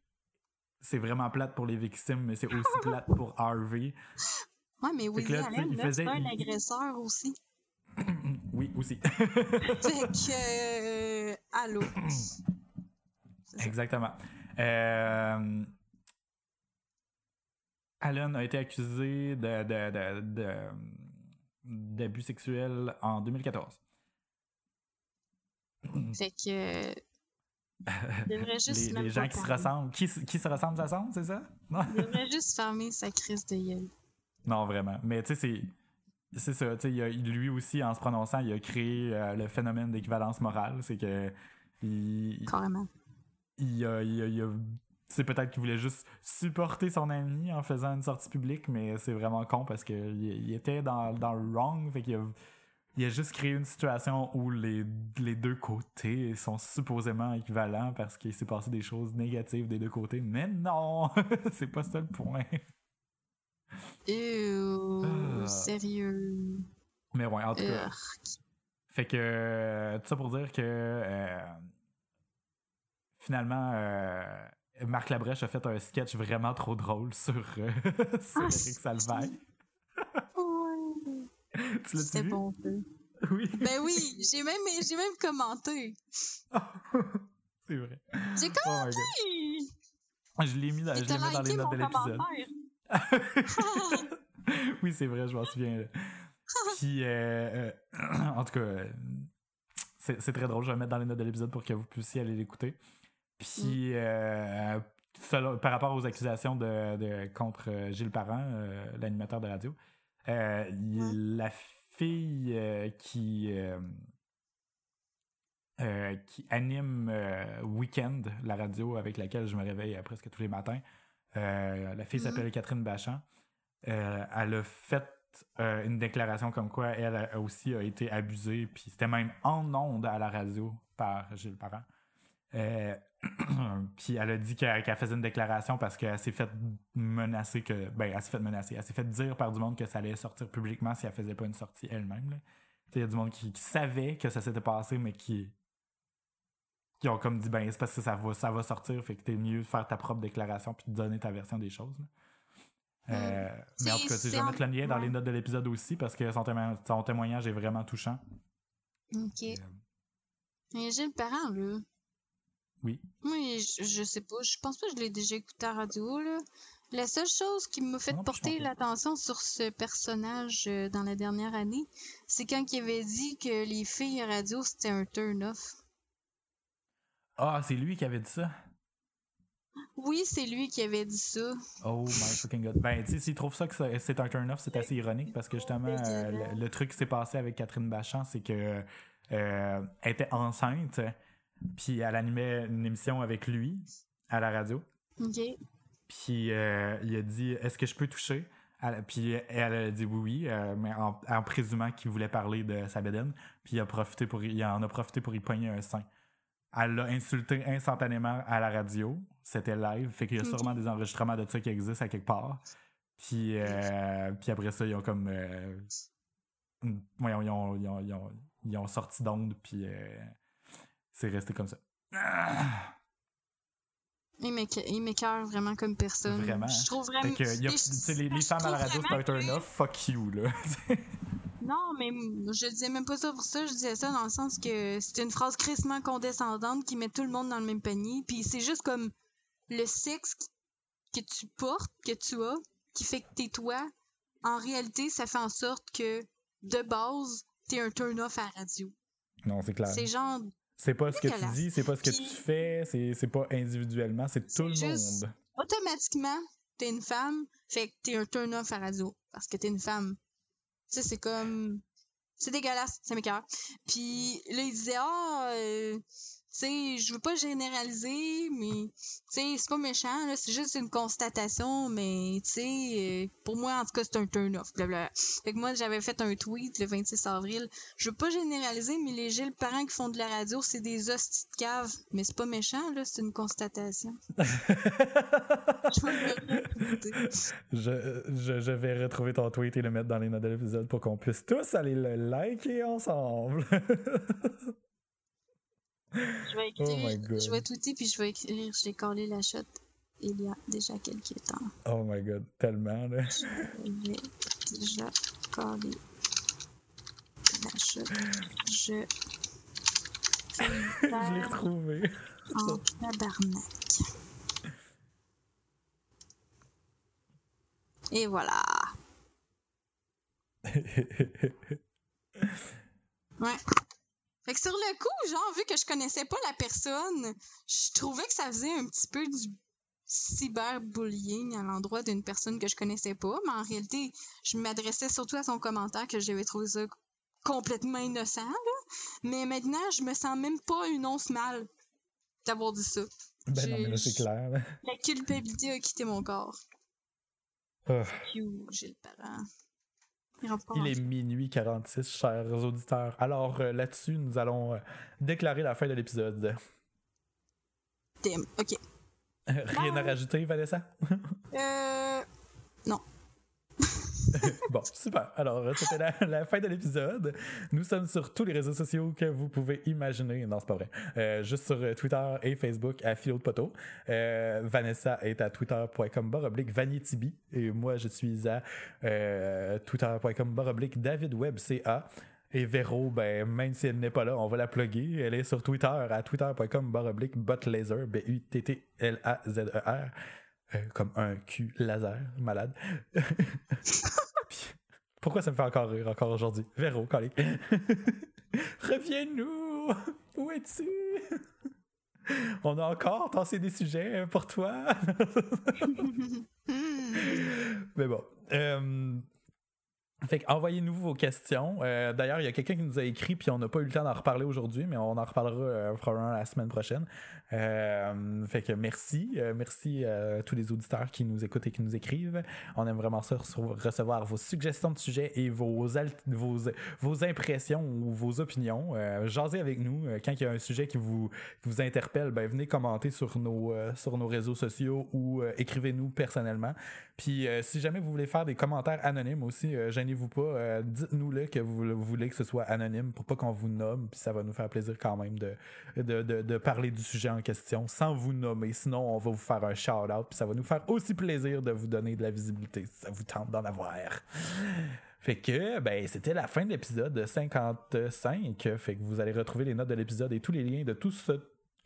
C'est vraiment plate pour les victimes, mais c'est aussi plate pour Harvey. Ouais, mais Woody là, Allen, il faisait- c'est un agresseur aussi. oui, aussi. Fait que. euh, allô? Exactement. Euh, Allen a été accusé de, de- de- de- d'abus sexuels en 2014. Fait que. Juste les, les gens qui se ressemblent, qui, se- qui se ressemblent s'assemblent, c'est ça? Non? Il devrait juste fermer sa crise de gueule. non, vraiment. Mais tu sais, c'est. C'est ça, tu sais, lui aussi, en se prononçant, il a créé euh, le phénomène d'équivalence morale. C'est que. Il, Carrément. il a, il a- il a- c'est peut-être qu'il voulait juste supporter son ami en faisant une sortie publique, mais c'est vraiment con parce que il, il était dans, dans le wrong, fait qu'il a, il a juste créé une situation où les, les deux côtés sont supposément équivalents parce qu'il s'est passé des choses négatives des deux côtés, mais non, c'est pas ça le point. Ew, Ah. sérieux. Mais ouais, en tout cas. Fait que euh, tout ça pour dire que euh, finalement euh, Marc Labrèche a fait un sketch vraiment trop drôle sur, sur Ah, Eric c'est- Salvaille. Tu l'as C'était vu? bon. Oui. Ben oui, j'ai même, j'ai même commenté. C'est vrai. J'ai Oh commenté! Je l'ai mis dans, je l'ai mis dans les notes de l'épisode. oui, c'est vrai, je m'en souviens. Puis, euh, euh, en tout cas, euh, c'est c'est très drôle. Je vais le mettre dans les notes de l'épisode pour que vous puissiez aller l'écouter. Puis, euh, selon- par rapport aux accusations de, de- contre euh, Gilles Parent, euh, l'animateur de radio, euh, la fille euh, qui, euh, qui anime Weekend, la radio avec laquelle je me réveille presque tous les matins, la fille Mhm. s'appelle Catherine Bachand. Elle a fait une déclaration comme quoi elle a- aussi a été abusée, puis c'était même en ondes à la radio par Gilles Parent. Euh, puis elle a dit qu'elle faisait une déclaration parce qu'elle s'est fait menacer que. Ben, elle s'est fait menacer. Elle s'est fait dire par du monde que ça allait sortir publiquement si elle faisait pas une sortie elle-même. Il y a du monde qui, qui savait que ça s'était passé, mais qui. qui ont comme dit ben c'est parce que ça va, ça va sortir, fait que t'es mieux de faire ta propre déclaration puis de donner ta version des choses. là. Euh, mais en tout cas, je vais mettre le lien dans les notes de l'épisode aussi parce que son, son, témoignage est vraiment touchant. Ok. Euh, mais Gilles Parent, là. Oui. Oui, je, je, sais pas. Je pense pas que je l'ai déjà écouté à radio, là. La seule chose qui m'a fait porter l'attention sur ce personnage euh, dans la dernière année, c'est quand il avait dit que les filles à radio, c'était un turn-off. Ah, c'est lui qui avait dit ça? Oui, c'est lui qui avait dit ça. Oh my fucking god. Ben, tu sais, s'il trouve ça que c'est un turn-off, c'est assez ironique parce que justement, euh, le, truc qui s'est passé avec Catherine Bachand, c'est que euh, elle était enceinte, puis elle animait une émission avec lui à la radio. OK. Puis euh, il a dit Est-ce que je peux toucher? Puis elle a dit oui, oui, euh, mais en, présumant qu'il voulait parler de sa bédaine. Puis il, a profité pour, il en a profité pour y pogner un sein. Elle l'a insulté instantanément à la radio. C'était live. Fait qu'il y a sûrement des enregistrements de ça qui existent à quelque part. Puis, euh, puis après ça, ils ont comme. ils, ont, ils, ont, sorti d'onde, puis c'est resté comme ça. Ah! Il m'écœure vraiment comme personne. Vraiment. Je trouve vraiment. Que y a, les, les femmes à la radio, c'est un turn-off, fuck you, là. non, mais je disais même pas ça pour ça. Je disais ça dans le sens que c'est une phrase crissement condescendante qui met tout le monde dans le même panier. Puis c'est juste comme le sexe que tu portes, que tu as, qui fait que t'es toi. En réalité, ça fait en sorte que, de base, t'es un turn-off à la radio. Non, c'est clair. C'est genre c'est pas ce que tu dis, c'est pas ce que tu fais, c'est pas individuellement, c'est tout le monde. Automatiquement, t'es une femme, fait que t'es un turn-off à radio parce que t'es une femme. Tu sais, c'est comme. C'est dégueulasse, ça m'écœure. Puis là, il disait, ah, oh, sais, je veux pas généraliser, mais tu c'est pas méchant, là, c'est juste une constatation, mais tu sais, euh, pour moi, en tout cas, c'est un turn-off. Fait que moi, j'avais fait un tweet le 26 avril. Je veux pas généraliser, mais les Gilles parents qui font de la radio, c'est des hosties de cave. Mais c'est pas méchant, là, c'est une constatation. je, je, je, vais retrouver ton tweet et le mettre dans les notes de l'épisode pour qu'on puisse tous aller le liker ensemble. Je vais écrire, oh je vais tweeter puis je vais écrire j'ai collé la shot il y a déjà quelques temps. Oh my god, tellement là. J'ai déjà collé la shot. Je. je l'ai retrouvé. En tabarnak. Et voilà. ouais. Fait que sur le coup, genre, vu que je connaissais pas la personne, je trouvais que ça faisait un petit peu du cyberbullying à l'endroit d'une personne que je connaissais pas, mais en réalité, je m'adressais surtout à son commentaire que j'avais trouvé ça complètement innocent, Mais maintenant, je me sens même pas une once mal d'avoir dit ça. Ben non, mais là, c'est clair. La culpabilité a quitté mon corps. Oh. J'ai le parent. Il est minuit 46, chers auditeurs. Alors euh, là-dessus, nous allons euh, déclarer la fin de l'épisode. Damn, ok. Rien à rajouter, Vanessa? euh. Non. bon, super. Alors, c'était la, fin de l'épisode. Nous sommes sur tous les réseaux sociaux que vous pouvez imaginer. Non, c'est pas vrai. Euh, juste sur euh, Twitter et Facebook à Philo de Poteau. Euh, Vanessa est à twitter.com baroblique Tibi. Et moi, je suis à twitter.com baroblique DavidWebCA. Et Véro, ben, même si elle n'est pas là, on va la plugger. Elle est sur Twitter à twitter.com baroblique B-U-T-T-L-A-Z-E-R. Euh, comme un cul laser, malade. pourquoi ça me fait encore rire encore aujourd'hui? Véro, collé. Reviens-nous! Où es-tu? On a encore tassé des sujets pour toi. Mais bon. Euh, fait envoyez-nous vos questions. Euh, d'ailleurs, il y a quelqu'un qui nous a écrit, puis on n'a pas eu le temps d'en reparler aujourd'hui, mais on en reparlera euh, probablement la semaine prochaine. Euh, fait que merci. merci à tous les auditeurs qui nous écoutent et qui nous écrivent. On aime vraiment ça, recevoir vos suggestions de sujets et vos, vos, impressions ou vos opinions. jasez avec nous. Quand il y a un sujet qui vous, vous interpelle, ben, venez commenter sur nos, sur nos réseaux sociaux ou écrivez-nous personnellement. Puis si jamais vous voulez faire des commentaires anonymes aussi, gênez-vous pas. euh, Dites-nous-le que vous, voulez que ce soit anonyme pour pas qu'on vous nomme. Puis ça va nous faire plaisir quand même de, de, de- de parler du sujet en question sans vous nommer. Sinon, on va vous faire un shout-out. Puis ça va nous faire aussi plaisir de vous donner de la visibilité si ça vous tente d'en avoir. Fait que, ben, c'était la fin de l'épisode 55. Fait que vous allez retrouver les notes de l'épisode et tous les liens de tout ce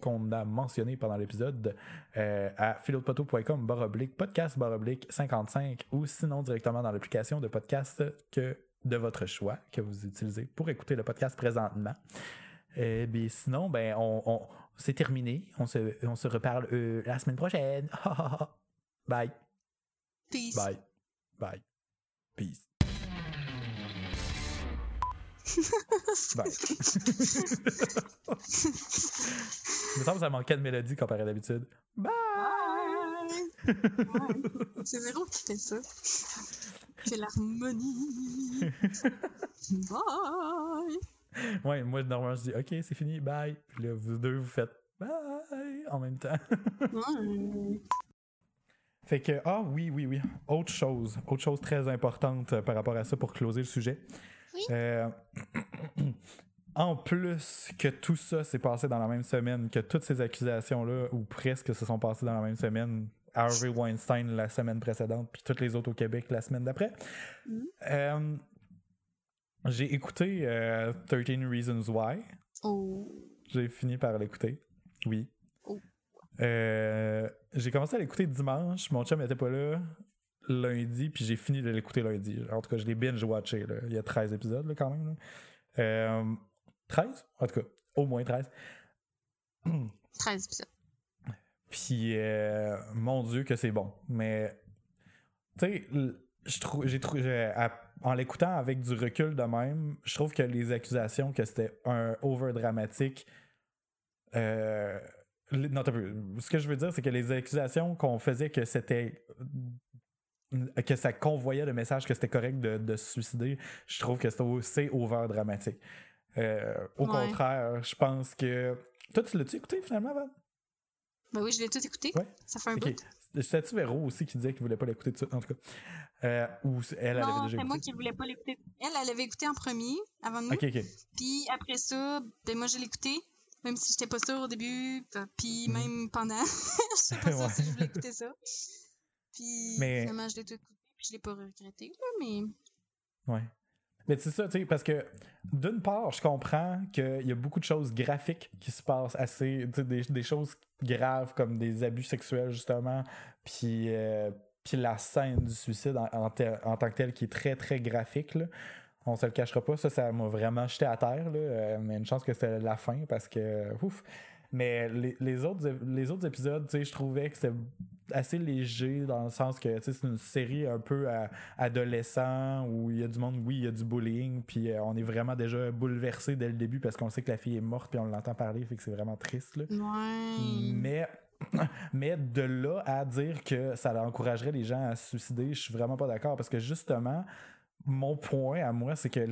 qu'on a mentionné pendant l'épisode euh, à philodepoto.com baroblique podcast baroblique 55 ou sinon directement dans l'application de podcast que de votre choix que vous utilisez pour écouter le podcast présentement. Et bien, sinon, ben, on, on- c'est terminé. On se, on se reparle euh, la semaine prochaine. Bye. Peace. Bye. Bye. Peace. Bye. Il me semble que ça manquait de mélodie comparé à d'habitude. Bye! Bye. C'est Véro qui fait ça. C'est l'harmonie. Bye. Ouais, moi, normalement, je dis OK, c'est fini, bye. Puis là, vous deux, vous faites bye en même temps. Ouais. Fait que, ah oui, oui, oui. Autre chose, autre chose très importante euh, par rapport à ça pour closer le sujet. Oui. Euh, en plus que tout ça s'est passé dans la même semaine, que toutes ces accusations-là, ou presque se sont passées dans la même semaine, Harvey Weinstein la semaine précédente, puis toutes les autres au Québec la semaine d'après, Mhm. euh, j'ai écouté euh, 13 Reasons Why. Oh. J'ai fini par l'écouter. Oui. Oh. Euh, j'ai commencé à l'écouter dimanche. Mon chum n'était pas là lundi, puis j'ai fini de l'écouter lundi. En tout cas, je l'ai binge-watché. Il y a 13 épisodes là, quand même. là. Euh, 13? En tout cas, au moins 13. 13 épisodes. Puis, euh, mon Dieu, que c'est bon. Mais, tu sais, l- je trouve, j'ai trouvé, en l'écoutant avec du recul de même, je trouve que les accusations que c'était un over dramatique. Euh, non. Ce que je veux dire, c'est que les accusations qu'on faisait que c'était. Que ça convoyait le message que c'était correct de, de se suicider, je trouve que c'est over dramatique. Euh, au Ouais. contraire, je pense que. Toi, tu l'as-tu écouté finalement, Val? Ben oui, je l'ai tout écouté. Ouais. Ça fait un Ok. bout. C'était-tu Véro aussi qui disait qu'il voulait pas l'écouter tout de suite, en tout cas? Euh, ou elle, elle avait non, déjà c'est moi écouté? qui voulais pas l'écouter. Elle, elle avait écouté en premier, avant nous. Ok, ok. Puis après ça, ben moi, je l'ai écouté. Même si j'étais pas sûre au début. Puis Mhm. même pendant. Je sais pas sûre si je voulais écouter ça. Puis Mais- finalement, je l'ai tout écouté. Puis je l'ai pas regretté. là, Mais Ouais. Mais c'est ça, tu sais, parce que d'une part, je comprends qu'il y a beaucoup de choses graphiques qui se passent assez, tu sais, des, des choses graves comme des abus sexuels, justement, puis, euh, puis la scène du suicide en, en tant que telle qui est très, très graphique, là. On se le cachera pas, ça, ça m'a vraiment jeté à terre, là. euh, mais une chance que c'était la fin parce que, ouf. Mais les, les autres, les autres épisodes, tu sais, je trouvais que c'était assez léger dans le sens que, tu sais, c'est une série un peu à- adolescent où il y a du monde, oui, il y a du bullying, puis euh, on est vraiment déjà bouleversé dès le début parce qu'on sait que la fille est morte puis on l'entend parler, fait que c'est vraiment triste, là. ouais. Mais, mais de là à dire que ça encouragerait les gens à se suicider, je suis vraiment pas d'accord parce que justement, mon point à moi, c'est que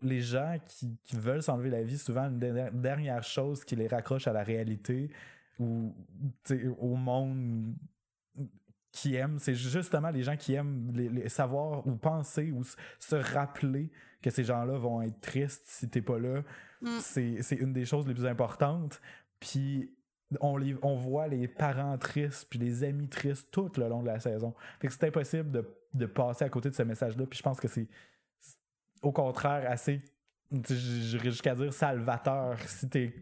les gens qui, qui veulent s'enlever la vie, souvent, une dernière- chose qui les raccroche à la réalité ou au monde qui aiment, c'est justement les gens qui aiment les- les- savoir ou penser ou se rappeler que ces gens-là vont être tristes si t'es pas là. Mm. C'est une des choses les plus importantes. Puis on, les, on voit les parents tristes puis les amis tristes tout le long de la saison. Fait que c'est impossible de, de passer à côté de ce message-là. Puis je pense que c'est au contraire assez, j'irais jusqu'à dire salvateur si t'es.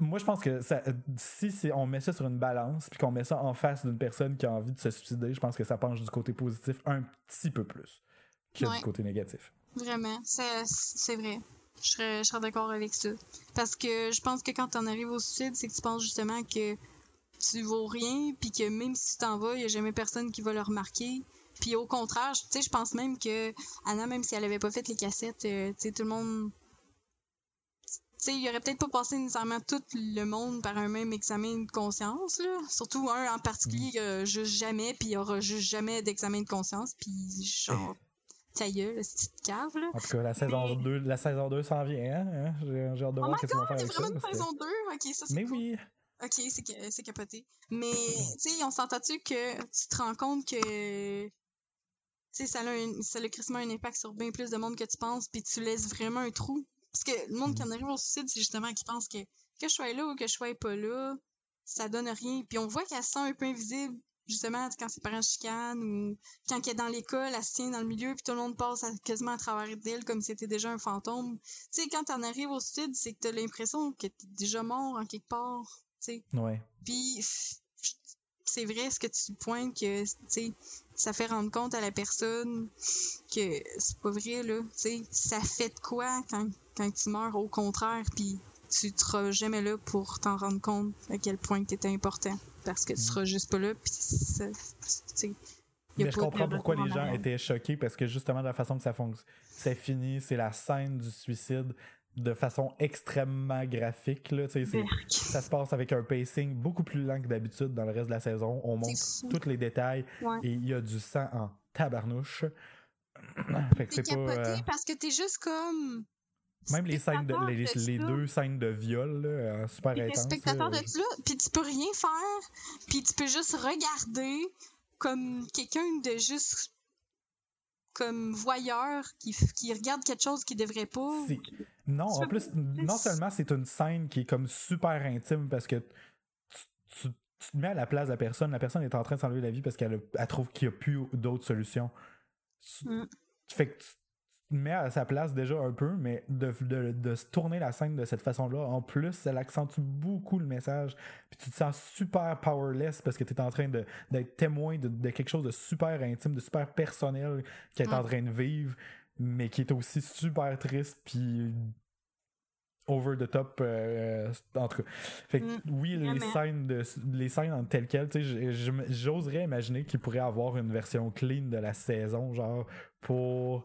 Moi, je pense que ça- si on met ça sur une balance puis qu'on met ça en face d'une personne qui a envie de se suicider, je pense que ça penche du côté positif un petit peu plus que Ouais. du côté négatif. Vraiment, c'est c'est vrai. Je serais, je serais d'accord avec ça. Parce que je pense que quand t'en arrives au suicide, c'est que tu penses justement que tu vaux rien, puis que même si tu t'en vas, il n'y a jamais personne qui va le remarquer. Puis au contraire, tu sais, je pense même que Anna, même si elle avait pas fait les cassettes, euh, tu sais, tout le monde. Tu sais, il aurait peut-être pas passé nécessairement tout le monde par un même examen de conscience, là. Surtout un en particulier, il a juste jamais, puis il aura juste jamais d'examen de conscience, puis genre, ta gueule, cette petite cave, là. En tout cas, la saison 2, la saison 2 s'en vient, hein? hein? J'ai j'ai hâte de Oh voir ce faire avec ça. vraiment une saison 2? Ok, ça c'est Mais cool. oui, Ok, c'est capoté. Mais, tu sais, on s'entend-tu que tu te rends compte que sais, ça a, un, ça a crissement un impact sur bien plus de monde que tu penses, puis tu laisses vraiment un trou. Parce que le monde Mm. qui en arrive au suicide, c'est justement qui pense que que je sois là ou que je sois pas là, ça donne rien. Puis on voit qu'elle se sent un peu invisible, justement, quand ses parents chicanent ou quand elle est dans l'école, elle se tient dans le milieu, puis tout le monde passe à- quasiment à travers d'elle comme si c'était déjà un fantôme. Tu sais, quand t'en arrives au suicide, c'est que t'as l'impression que t'es déjà mort en quelque part, tu sais. Ouais. Puis c'est vrai ce que tu pointes que tu sais ça fait rendre compte à la personne que c'est pas vrai là, tu sais, ça fait de quoi quand, quand tu meurs au contraire puis tu seras jamais là pour t'en rendre compte à quel point tu étais important parce que tu Mhm. seras juste pas là puis ça- Mais je comprends pourquoi les gens étaient choqués parce que justement, de la façon que ça fonctionne, c'est fini, c'est la scène du suicide de façon extrêmement graphique. Là, ça se passe avec un pacing beaucoup plus lent que d'habitude dans le reste de la saison. On montre tous les détails Ouais. et il y a du sang en tabarnouche. fait que c'est pas. euh, parce que t'es juste comme même les scènes, de, les, de les ça. deux scènes de viol, là, euh, super intenses. spectateur là. de ça, puis tu peux rien faire, puis tu peux juste regarder comme quelqu'un de juste comme voyeur qui, qui regarde quelque chose qu'il devrait pas. Non, en plus, non seulement c'est une scène qui est comme super intime parce que tu, te mets à la place de la personne, la personne est en train de s'enlever la vie parce qu'elle elle trouve qu'il n'y a plus d'autres solutions. Tu- Mm. Fait que tu te mets à sa place déjà un peu, mais de, de, de se tourner la scène de cette façon-là, en plus, elle accentue beaucoup le message. Puis tu te sens super powerless parce que tu es en train d'être témoin de, de quelque chose de super intime, de super personnel qu'elle est en train de vivre, mais qui est aussi super triste, puis over the top euh, en tout cas. Fait que Mm, oui, les scènes de les scènes en telles quelles, tu sais, j'oserais imaginer qu'il pourrait avoir une version clean de la saison, genre pour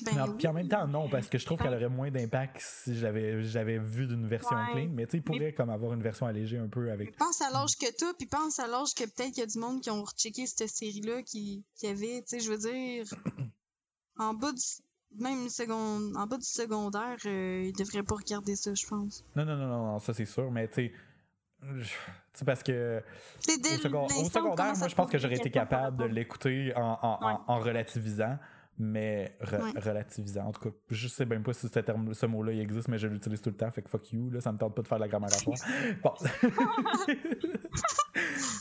Ben oui. Puis en même temps, non, parce que je trouve qu'elle aurait moins d'impact si j'avais j'avais vu d'une version Ouais. clean. Mais tu sais, il pourrait comme avoir une version allégée un peu avec. Pense à l'âge que t'as, puis pense à l'âge que peut-être qu'il y a du monde qui ont rechecké cette série-là qui, qui avait, tu sais, je veux dire, en bas du, même seconde, en bas du secondaire, euh, ils devraient pas regarder ça, je pense. Non, non, non, non, ça c'est sûr, mais tu sais. parce que au, second- au secondaire, moi je pense que j'aurais été capable de l'écouter en, en, en- Ouais. en relativisant, mais re- Ouais. relativisant. En tout cas, je sais même pas si ce, terme, ce mot-là il existe, mais je l'utilise tout le temps, fait que fuck you, là, ça me tente pas de faire de la grammaire à. Bon.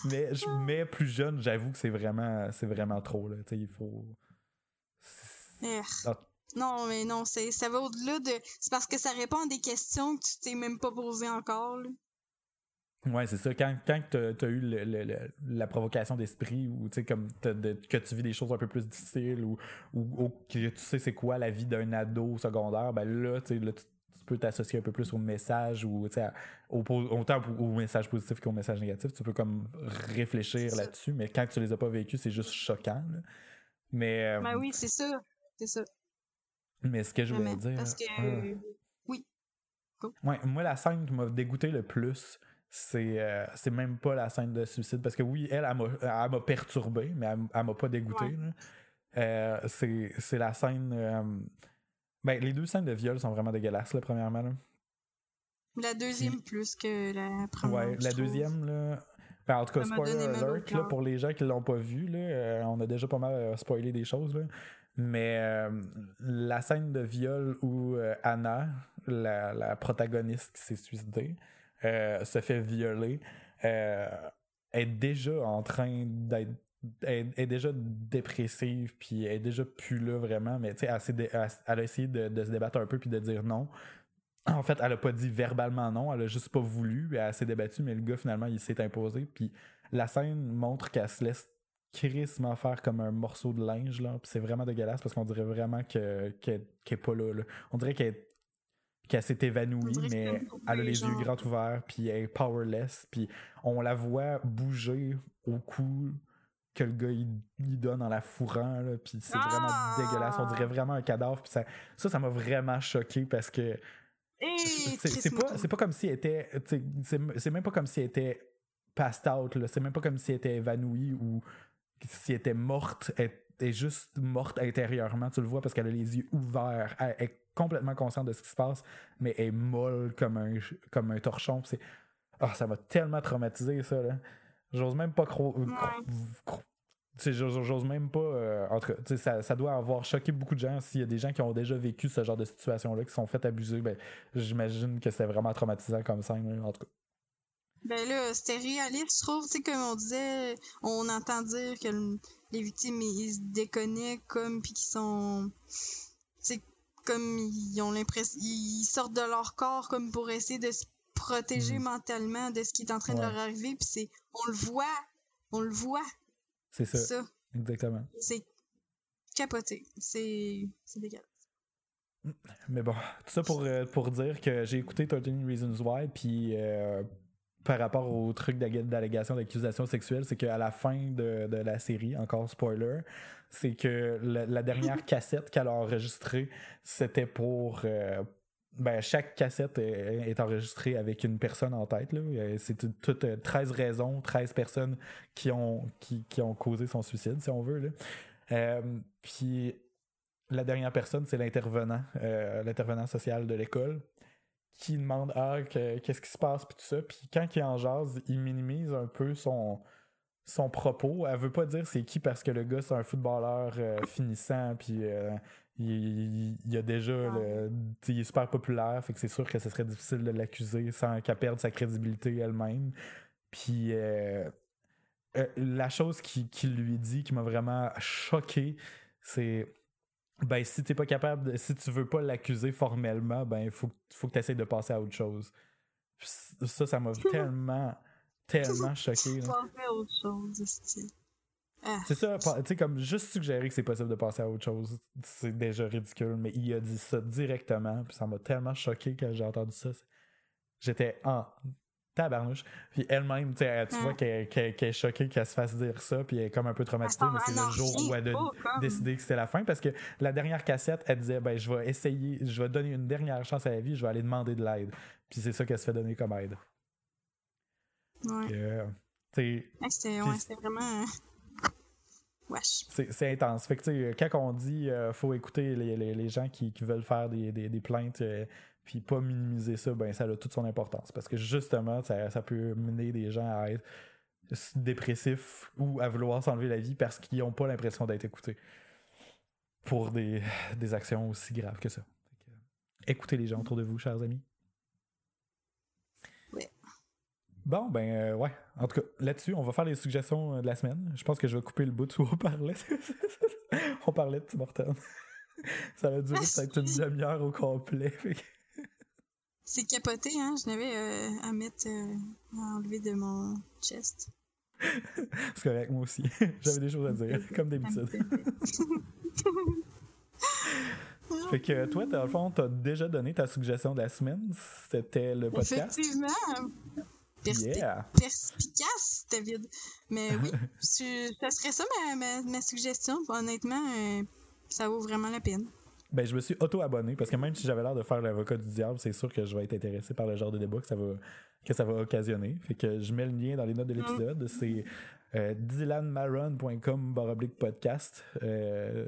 mais, je- mais plus jeune, j'avoue que c'est vraiment, c'est vraiment trop, là. Tu sais, il faut. Eh. Ah. Non, mais non, ça va au-delà de. C'est parce que ça répond à des questions que tu t'es même pas posées encore. Là. Ouais, c'est ça. Quand, quand tu as eu le- le- le- la provocation d'esprit ou comme de- que tu vis des choses un peu plus difficiles ou, ou, ou que tu sais c'est quoi la vie d'un ado secondaire, ben là, là, tu tu peux t'associer un peu plus au message ou à- au, autant au message positif qu'au message négatif. Tu peux comme réfléchir là-dessus, mais quand tu les as pas vécus, c'est juste choquant. là. Mais, euh, Ben oui, c'est ça. C'est ça. mais ce que je voulais dire. Parce que. ah. Ouais, moi, la scène qui m'a dégoûté le plus, c'est euh, c'est même pas la scène de suicide. Parce que oui, elle, elle m'a- perturbé, mais elle, elle m'a pas dégoûté. Ouais. Euh, c'est c'est la scène. euh, ben, les deux scènes de viol sont vraiment dégueulasses, là, premièrement. là. La deuxième plus que la première. Ouais, la trouve. deuxième, là. ben, en tout cas, spoiler alert, là, pour les gens qui l'ont pas vu, là, on a déjà pas mal spoilé des choses. Là. Mais la scène de viol où Anna, la, la protagoniste qui s'est suicidée, euh, se fait violer, euh, est déjà en train d'être est, déjà dépressive puis est déjà plus là vraiment mais tu sais elle, a essayé de, se débattre un peu puis de dire non en fait elle a pas dit verbalement non elle a juste pas voulu elle s'est débattue mais le gars finalement il s'est imposé puis la scène montre qu'elle se laisse crissement faire comme un morceau de linge là c'est vraiment dégueulasse parce qu'on dirait vraiment que qu'elle est pas là. on dirait qu'elle qu'elle s'est évanouie mais elle a les genre. yeux grands ouverts puis elle est powerless puis on la voit bouger au cou que le gars il, il donne en la fourrant là, puis c'est Ah! vraiment dégueulasse on dirait vraiment un cadavre puis ça ça ça m'a vraiment choqué parce que c'est pas pas comme si elle était c'est même pas comme si elle était passed out c'est même pas comme si elle était évanouie ou si elle était morte elle est juste morte intérieurement tu le vois parce qu'elle a les yeux ouverts elle complètement consciente de ce qui se passe mais elle est molle comme un comme un torchon c'est ah ça m'a tellement traumatisé ça là j'ose même pas cro- cro- cro- J'ose même pas. Euh, entre, ça, ça doit avoir choqué beaucoup de gens. S'il y a des gens qui ont déjà vécu ce genre de situation-là, qui sont fait abuser, ben, j'imagine que c'est vraiment traumatisant comme ça, en tout cas. Ben là, c'était réaliste, je trouve. Tu sais, comme on disait, on entend dire que les victimes, ils se déconnectent comme, puis qu'ils sont. Tu comme ils ont l'impression. Ils sortent de leur corps comme pour essayer de se protéger mm. mentalement de ce qui est en train de leur arriver, puis c'est. On le voit. On le voit. C'est ça. Exactement. C'est capoté. C'est dégueulasse. Mais bon, tout ça pour, euh, pour dire que j'ai écouté 13 Reasons Why, puis euh, par rapport au truc d'allégation d'accusation sexuelle, c'est qu'à la fin de, de, la série, encore spoiler, c'est que la, dernière cassette qu'elle a enregistrée, c'était pour, euh, ben, chaque cassette est, enregistrée avec une personne en tête. Euh, c'est toutes 13 euh, raisons, 13 personnes qui ont, qui, ont causé son suicide, si on veut. Euh, puis la dernière personne, c'est l'intervenant, l'intervenant social de l'école, qui demande Ah, qu'est-ce qui se passe, puis tout ça. Puis quand il en jase, il minimise un peu son, son propos. Elle veut pas dire c'est qui parce que le gars, c'est un footballeur finissant, puis il, il, a déjà le, il est super populaire, fait que c'est sûr que ce serait difficile de l'accuser sans qu'elle perde sa crédibilité elle-même. Puis euh, euh, la chose qu'il qui lui dit qui m'a vraiment choqué, c'est ben si t'es pas capable, si tu veux pas l'accuser formellement, ben il faut, faut que tu essaies de passer à autre chose. ça, ça m'a tellement, tellement choqué. Passer à autre chose, ah. C'est ça, tu sais, comme juste suggérer que c'est possible de passer à autre chose, c'est déjà ridicule, mais il a dit ça directement, puis ça m'a tellement choqué quand j'ai entendu ça. J'étais en tabarnouche. Puis elle-même, tu vois ah. qu'elle est choquée qu'elle se fasse dire ça, puis elle est comme un peu traumatisée, mais c'est le jour où elle a décidé que c'était la fin, parce que la dernière cassette, elle disait, ben, je vais essayer, je vais donner une dernière chance à la vie, je vais aller demander de l'aide. Puis c'est ça qu'elle se fait donner comme aide. Ouais. c'était vraiment. C'est intense. Fait que, quand on dit euh, faut écouter les, les, les gens qui, qui, veulent faire des, des, des plaintes euh, puis pas minimiser ça, ben ça a toute son importance. Parce que justement, ça, ça peut mener des gens à être dépressifs ou à vouloir s'enlever la vie parce qu'ils n'ont pas l'impression d'être écoutés pour des, des, actions aussi graves que ça. écoutez les gens autour de vous, chers amis. Bon, ben euh, ouais. En tout cas, là-dessus, on va faire les suggestions euh, de la semaine. Je pense que je vais couper le bout où on parlait. on parlait de Tim Hortons. Ça va durer peut-être une demi-heure au complet. C'est capoté, hein? Je n'avais euh, à mettre, à enlever de mon chest. C'est correct, moi aussi. J'avais des choses à dire, comme d'habitude. fait que toi, dans le fond, t'as déjà donné ta suggestion de la semaine. C'était le podcast. Effectivement perspicace, David. Mais oui, ça serait ça ma, ma, suggestion. Honnêtement, euh, ça vaut vraiment la peine. Ben, je me suis auto-abonné parce que même si j'avais l'air de faire l'avocat du diable, c'est sûr que je vais être intéressé par le genre de débat que ça va, que ça va occasionner. Fait que je mets le lien dans les notes de l'épisode. Mm. C'est euh, dylanmaron.com podcast. Euh,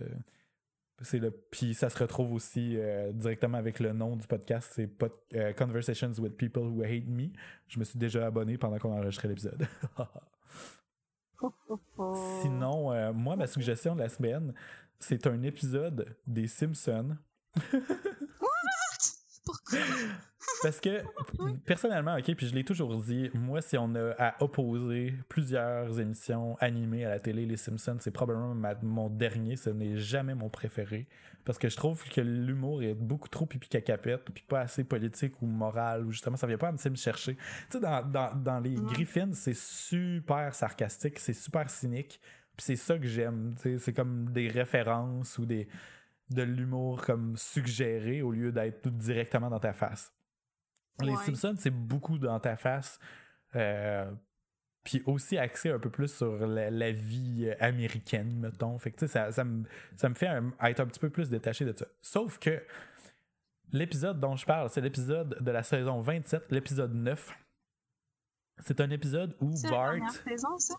c'est le puis ça se retrouve aussi euh, directement avec le nom du podcast, c'est euh, Conversations with People Who Hate Me. Je me suis déjà abonné pendant qu'on enregistrait l'épisode. Sinon, euh, moi ma suggestion de la semaine, c'est un épisode des Simpsons. Pourquoi? Parce que, personnellement, ok, puis je l'ai toujours dit, moi, si on a à opposer plusieurs émissions animées à la télé, Les Simpsons, c'est probablement mon dernier, ce n'est jamais mon préféré. Parce que je trouve que l'humour est beaucoup trop pipi cacapette, puis pas assez politique ou moral, ou justement, ça vient pas à me chercher. Tu sais, dans, dans, dans, les Griffins, c'est super sarcastique, c'est super cynique, c'est ça que j'aime. C'est comme des références ou des de l'humour comme suggéré au lieu d'être directement dans ta face. Les Simpsons, c'est beaucoup dans ta face. Euh, puis aussi axé un peu plus sur la, vie américaine, mettons. Fait que, ça, ça, me, ça me fait être un petit peu plus détaché de ça. Sauf que l'épisode dont je parle, c'est l'épisode de la saison 27, l'épisode 9. C'est un épisode où Bart. saison, ça?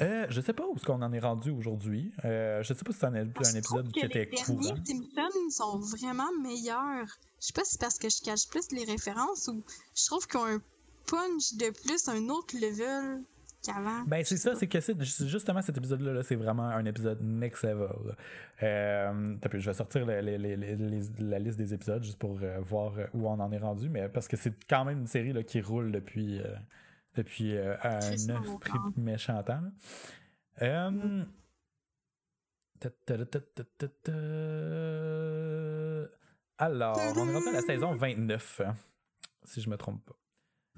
Euh, je sais pas où ce qu'on en est rendu aujourd'hui. Euh, je sais pas si c'est un, un, épisode qui était courant. Les Simpsons sont vraiment meilleurs. Je sais pas si c'est parce que je cache plus les références ou je trouve qu'ils ont un punch de plus, un autre level. qu'avant. Ben, c'est ça, c'est que justement cet épisode-là, -là, c'est vraiment un épisode next level. Euh, je vais sortir la, liste des épisodes juste pour euh, voir où on en est rendu, mais parce que c'est quand même une série là, qui roule depuis, euh, depuis un esprit méchant temps. Alors, on est rendu à la saison 29, hein, si je me trompe pas.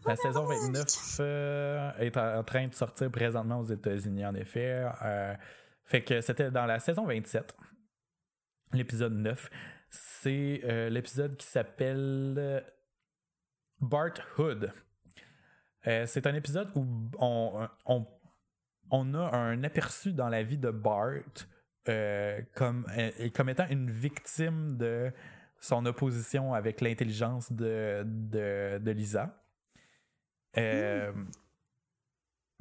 La saison 29 euh, est en train de sortir présentement aux États-Unis, en effet. Euh, fait que c'était dans la saison 27, l'épisode 9. C'est euh, l'épisode qui s'appelle Bart Hood. C'est un épisode où on, on, on, a un aperçu dans la vie de Bart comme, comme étant une victime de son opposition avec l'intelligence de, de, de Lisa. Euh,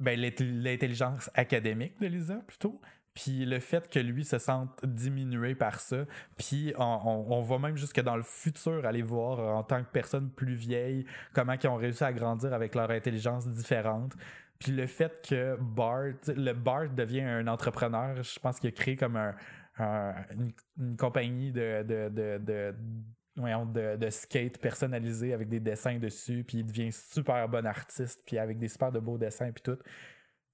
ben, l'intelligence académique de Lisa, plutôt. Puis le fait que lui se sente diminué par ça. Puis on, on, va même jusque dans le futur aller voir en tant que personne plus vieille comment ils ont réussi à grandir avec leur intelligence différente. Puis le fait que Bart, le Bart devient un entrepreneur, je pense qu'il a créé comme un, une, compagnie de, de, de de, de, skate personnalisé avec des dessins dessus, puis il devient super bon artiste, puis avec des super de beaux dessins, puis tout.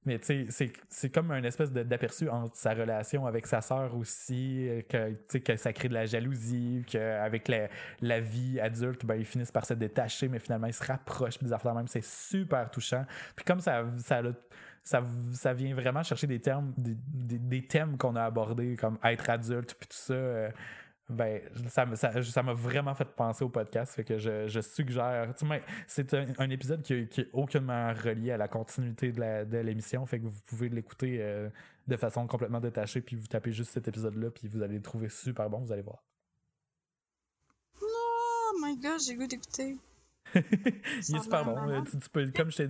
Mais tu sais, c'est comme un espèce d'aperçu entre sa relation avec sa sœur aussi, euh, que, que ça crée de la jalousie, qu'avec la, la vie adulte, ben, ils finissent par se détacher, mais finalement ils se rapprochent, puis des affaires même, c'est super touchant. Puis comme ça, ça, ça, ça vient vraiment chercher des termes, des, des, thèmes qu'on a abordés, comme être adulte, puis tout ça. Euh, ben, ça m'a ça, m'a vraiment fait penser au podcast. Fait que je, je suggère. C'est un, épisode qui, qui, aucunement relié à la continuité de l'émission. Fait que vous pouvez l'écouter euh, de façon complètement détachée. Puis vous tapez juste cet épisode-là. Puis vous allez le trouver super bon. Vous allez voir. Oh my god, j'ai goût d'écouter. il est super bon. Tu, peux, comme, je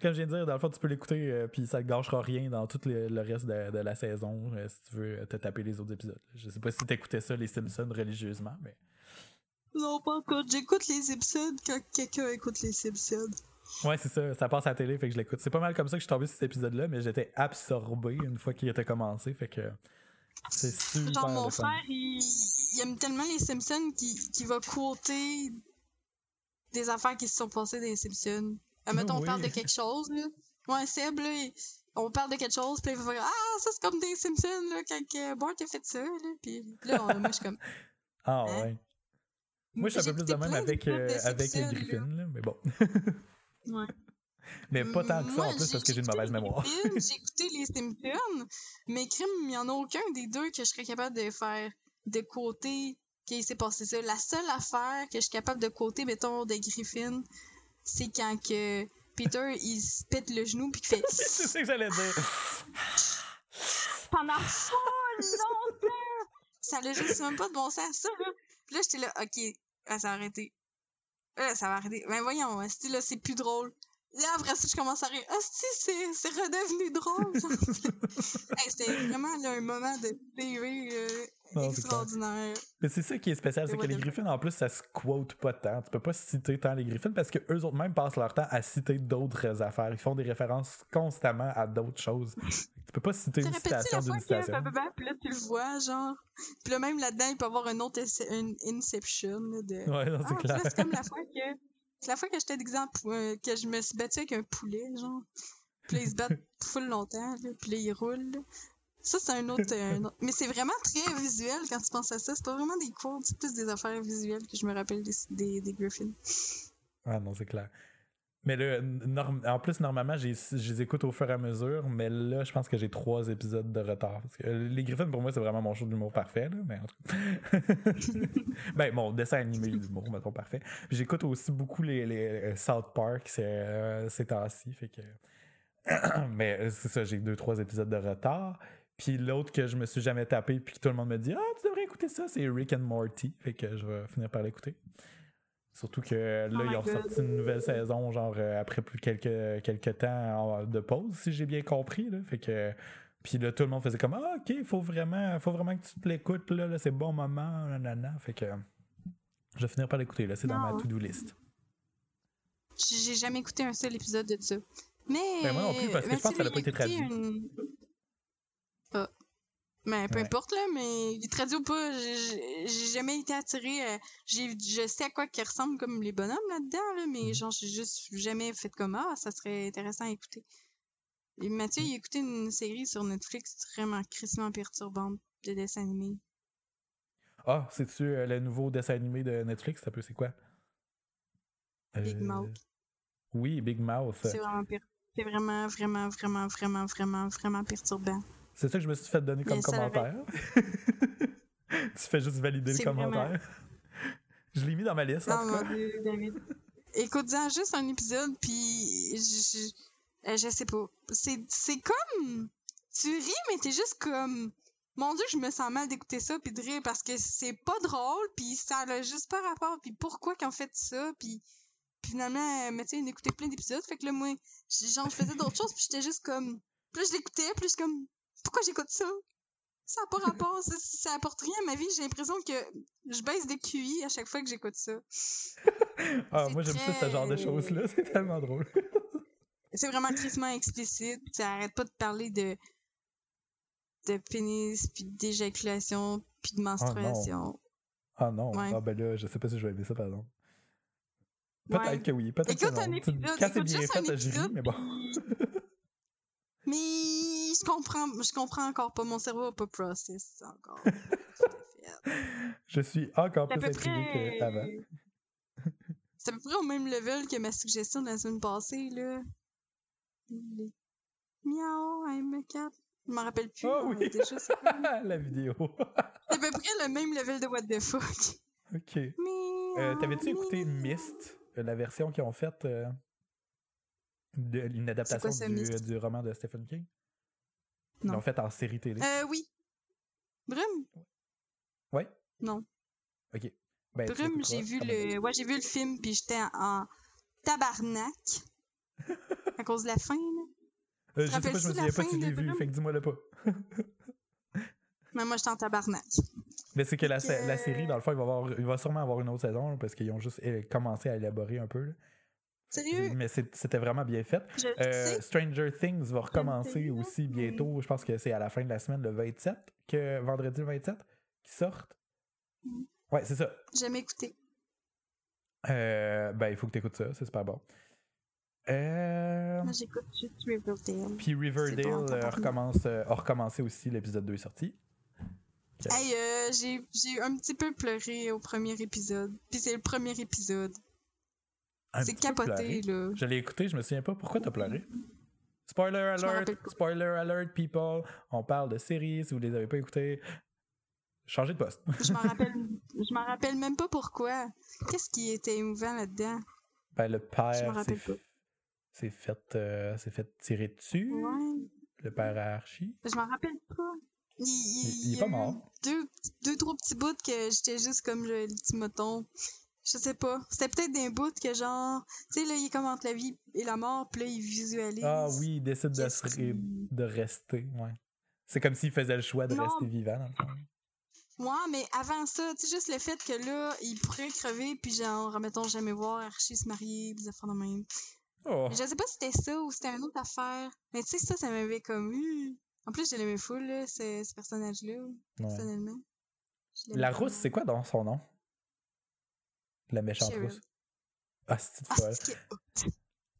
comme je viens de dire, dans le fond, tu peux l'écouter, euh, puis ça ne gâchera rien dans tout le, reste de, la saison euh, si tu veux te taper les autres épisodes. Je sais pas si tu écoutais ça, les Simpsons, religieusement, mais. Non, pas encore. J'écoute les épisodes quand quelqu'un écoute les Simpsons. Ouais, c'est ça. Ça passe à la télé, fait que je l'écoute. C'est pas mal comme ça que je suis tombé sur cet épisode-là, mais j'étais absorbé une fois qu'il était commencé, fait que. C'est super. Genre, mon frère, il... aime tellement les Simpsons qu'il va quoter des affaires qui se sont passées dans les Simpsons. Euh, mettons, on parle de quelque chose, là. Ouais, Seb, là, on parle de quelque chose, puis il va Ah, ça c'est comme des Simpsons, là, quand Bart a fait ça, là. Puis là, moi, je suis comme. Ah, hein? ouais. Moi, je suis un peu plus de même avec, euh, avec les Griffins, là. mais bon. ouais. Mais pas tant que ça en plus parce que j'ai une mauvaise mémoire. j'ai écouté les Simpsons, mais crime, il n'y en a aucun des deux que je serais capable de faire de côté qu'il s'est passé ça. La seule affaire que je suis capable de côté, mettons, de Griffin, c'est quand que Peter, il se pète le genou puis qu'il fait... c'est ça que j'allais dire. Pendant full longtemps! Ça n'a juste même pas de bon sens, ça, là. Puis là, j'étais là, OK, ça va arrêter. Là, ça va arrêter. Mais voyons, là, c'est plus drôle? Là, après ça, je commence à rire. Ah, si, c'est redevenu drôle. hey, C'était vraiment là, un moment de TV euh, extraordinaire. Mais c'est ça qui est spécial, c'est que les Griffins, en plus, ça se quote pas tant. Tu peux pas citer tant les Griffins parce que eux autres même passent leur temps à citer d'autres affaires. Ils font des références constamment à d'autres choses. Tu peux pas citer une citation d'une citation. Puis là, tu le vois, genre. Puis là, même là-dedans, il peut y avoir un autre Inception. De... Ouais, non, c'est ah, clair. C'est comme la fois que c'est la fois que j'étais d'exemple, euh, que je me suis battu avec un poulet, genre. Puis là, ils se battent full longtemps, là, puis là, ils roulent. Ça, c'est un autre, Mais c'est vraiment très visuel quand tu penses à ça. C'est pas vraiment des quotes, c'est plus des affaires visuelles que je me rappelle des, des, des Griffins. Ah non, c'est clair. Mais là, en plus, normalement, je les écoute au fur et à mesure, mais là, je pense que j'ai trois épisodes de retard. Euh, les Griffins, pour moi, c'est vraiment mon show d'humour parfait, mais en tout cas. ben, mon dessin animé d'humour, mettons, parfait. J'écoute aussi beaucoup les, euh, South Park euh, ces temps-ci, que. mais c'est ça, j'ai deux, trois épisodes de retard. Puis l'autre que je me suis jamais tapé, puis que tout le monde me dit Ah, tu devrais écouter ça, c'est Rick and Morty. Fait que je vais finir par l'écouter. Surtout que là, oh ils ont sorti une nouvelle saison, genre euh, après plus quelques, quelques temps de pause, si j'ai bien compris. Là. Fait que. Puis là, tout le monde faisait comme Ah, ok, faut vraiment, faut vraiment que tu te l'écoutes, là, là c'est bon moment, nanana. Fait que. Je vais finir par l'écouter, là, c'est dans ma to-do list. J'ai jamais écouté un seul épisode de ça. Mais. Ben, moi non plus, parce que je pense que ça n'a pas été une- Ah. Mais peu Ouais. importe, là, mais traduit ou pas, j'ai- jamais été attirée. euh, j'ai je sais à quoi qu'ils ressemblent comme les bonhommes là-dedans, là, mais Mhm. genre, j'ai juste jamais fait comme ah, ça serait intéressant à écouter. Et Mathieu, Mhm. il a écouté une série sur Netflix vraiment crissement perturbante de dessin animé. Ah, c'est-tu euh, le nouveau dessin animé de Netflix? Ça peut, c'est quoi? Big Euh, Mouth. Oui, Big Mouth. C'est vraiment per- C'est vraiment, vraiment, vraiment, vraiment, vraiment, vraiment perturbant. C'est ça que je me suis fait donner comme commentaire. tu fais juste valider le commentaire. Je l'ai mis dans ma liste, en tout cas. mon Dieu, David. Écoute-en juste un épisode, puis je, je, euh, je sais pas. C'est c'est comme... Tu ris, mais t'es juste comme... Mon Dieu, je me sens mal d'écouter ça, puis de rire, parce que c'est pas drôle, puis ça a juste pas rapport, puis pourquoi qu'ils ont fait ça, puis... Finalement, euh, mais tu sais, on écoutait plein d'épisodes, fait que là, moi, genre, je faisais d'autres choses, puis j'étais juste comme... Là, je l'écoutais, suis comme... Pourquoi j'écoute ça? Ça n'a pas rapport, ça, ça apporte rien à ma vie. J'ai l'impression que je baisse des QI à chaque fois que j'écoute ça. Ah, moi, j'aime ça, ce genre de très- choses-là. C'est tellement drôle. C'est vraiment crissement explicite. Ça arrête pas de parler de de pénis, puis d'éjaculation, puis de menstruation. Ah non. Ouais. Ah ben là, je sais pas si je vais aimer ça, par exemple. Peut-être Ouais. que oui, peut-être que un non. Tu- épisode, Quand c'est bien fait, un je ris, mais bon. Mais je comprends, je comprends encore pas. Mon cerveau a pas process encore. Je suis encore C'est plus intrigué qu'avant. C'est à peu près au même level que ma suggestion de la semaine passée, là. Les- Miaou, I'm a cat. Je m'en rappelle plus. Ah oui. C'est La vidéo. à peu près le même level de what the fuck. ok. Euh, T'avais-tu écouté Mist, euh, la version qu'ils ont faite euh, de une adaptation du roman de Stephen King? Ils l'ont fait en série télé. Euh, oui. Brume? Ouais? Non. Ok. Ben, Brume, j'ai vu le. Ouais, j'ai vu le film, puis j'étais en tabarnak. à cause de la fin, là. Euh, je sais pas, je me souviens pas si je l'ai vu, fait que dis-moi le pas. Mais moi, j'étais en tabarnak. Mais c'est que la, la série, dans le fond, il va, avoir, il va sûrement avoir une autre saison parce qu'ils ont juste euh, commencé à élaborer un peu. là. Sérieux? Mais c'était vraiment bien fait. Euh. Stranger Things va recommencer aussi bientôt. Je pense que c'est à la fin de la semaine, le 27, que vendredi le 27, qui sortent. Mm. Ouais, c'est ça. Jamais écouté. Euh, ben, il faut que tu écoutes ça, c'est super bon. Euh, Moi, j'écoute juste Riverdale. Puis Riverdale bon, recommence, a recommencé aussi, l'épisode 2 est sorti. Ok. Hey, euh, j'ai j'ai un petit peu pleuré au premier épisode. Puis c'est le premier épisode. C'est capoté, là. Je l'ai écouté, je me souviens pas. Pourquoi t'as pleuré? Spoiler Je m'en alert! Spoiler alert, people! On parle de séries, si vous les avez pas écoutées. Changez de poste. Je m'en rappelle, je m'en rappelle même pas pourquoi. Qu'est-ce qui était émouvant là-dedans? Ben, le père s'est fait, euh, fait tirer dessus. Ouais. Le père à Archie. Je m'en rappelle pas. Il, Il- il est pas mort. Deux, deux, trois petits bouts que j'étais juste comme le, le petit moton. Je sais pas. C'était peut-être des bouts que genre. Tu sais, là, il est comme entre la vie et la mort, puis là, il visualise. Ah oui, il décide de, se ré- de rester. Ouais. C'est comme s'il faisait le choix de Non. rester vivant, dans le fond. Ouais, mais avant ça, tu sais, juste le fait que là, il pourrait crever, puis genre, remettons, jamais voir Archie se marier, des affaires de même. Oh. Je sais pas si c'était ça ou c'était une autre affaire. Mais tu sais, ça, ça m'avait comme eu. En plus, je l'aimais full, là, ce, ce personnage-là, Ouais. personnellement. La rousse, c'est quoi dans son nom? La méchante rousse. Ah, c'est Ah, folle? c'est que-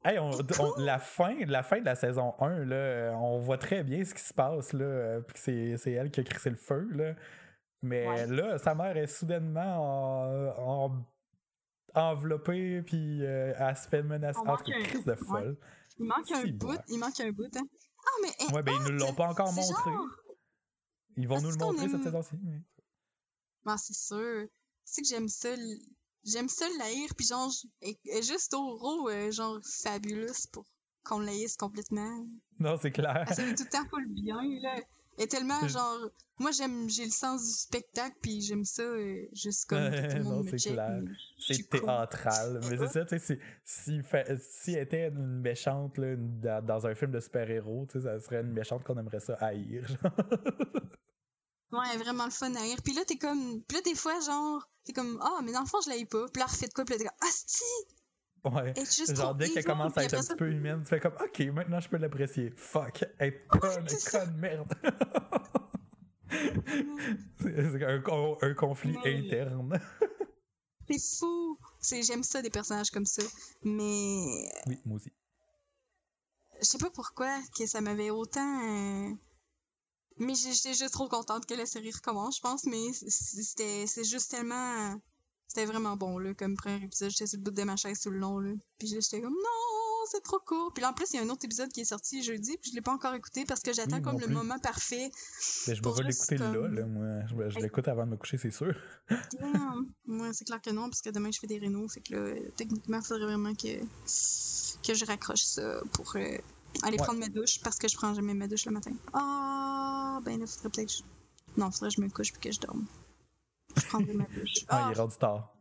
Hey, on, on- la, fin, la fin de la saison 1, là, euh, on voit très bien ce qui se passe, là, euh, c'est, c'est elle qui a crissé le feu, là. Mais Ouais. là, sa mère est soudainement en- en- enveloppée, puis euh, elle se fait menacer. Crise de folle. Il manque un bout, il manque un bout, hein. Ah, mais. eh, Ouais, ben ils nous l'ont pas encore montré. genre- Ils vont Est-ce nous le montrer cette saison-ci. mais- Ah, c'est sûr. C'est que j'aime ça. J'aime ça l'haïr, puis genre, juste au euh, genre, fabulous pour qu'on l'haïsse complètement. Non, c'est clair. Elle fait tout le temps pas le bien, là. Est tellement, Je- genre, moi, j'aime, j'ai le sens du spectacle, puis j'aime ça, euh, juste comme tout le Non, monde me c'est clair. C'est cool. théâtral. Mais c'est ça, tu sais, si, si, elle était une méchante là, dans, dans un film de super-héros, tu sais, ça serait une méchante qu'on aimerait ça haïr. Ouais, vraiment le fun à rire. Puis là, t'es comme. Puis là, des fois, genre, t'es comme, ah, mais dans le fond, je l'haïs pas. Puis là, refait de quoi, puis là, t'es comme, ah, si! Ouais. Juste Genre, dès qu'elle commence à être un petit peu humaine, tu fais comme, ok, maintenant je peux l'apprécier. Fuck, elle est est ça. conne, merde. c'est un, un conflit Ouais. interne. C'est fou. J'aime ça, des personnages comme ça. Mais Oui, moi aussi. je sais pas pourquoi que ça m'avait autant. euh, Mais j'étais juste trop contente que la série recommence, je pense. Mais c'était c'est juste tellement. C'était vraiment bon, là, comme premier épisode. J'étais sur le bout de ma chaise tout le long, là. Puis j'étais comme, non, c'est trop court. Puis là, en plus, il y a un autre épisode qui est sorti jeudi, puis je l'ai pas encore écouté parce que j'attends Oui, comme non le plus. moment parfait. Mais je Pour vais l'écouter là, comme- là, moi. Je, je l'écoute avant de me coucher, c'est sûr. Damn. Ouais, c'est clair que non, parce que demain, je fais des rénaux. Fait que là, techniquement, il faudrait vraiment que, que je raccroche ça pour euh, aller Ouais. prendre ma douche, parce que je prends jamais ma douche le matin. Ah, ben là, faudrait peut-être que je... Non, faudrait que je me couche puis que je dorme. Je prendrai ma douche. Ah, Ah, il est rendu tard.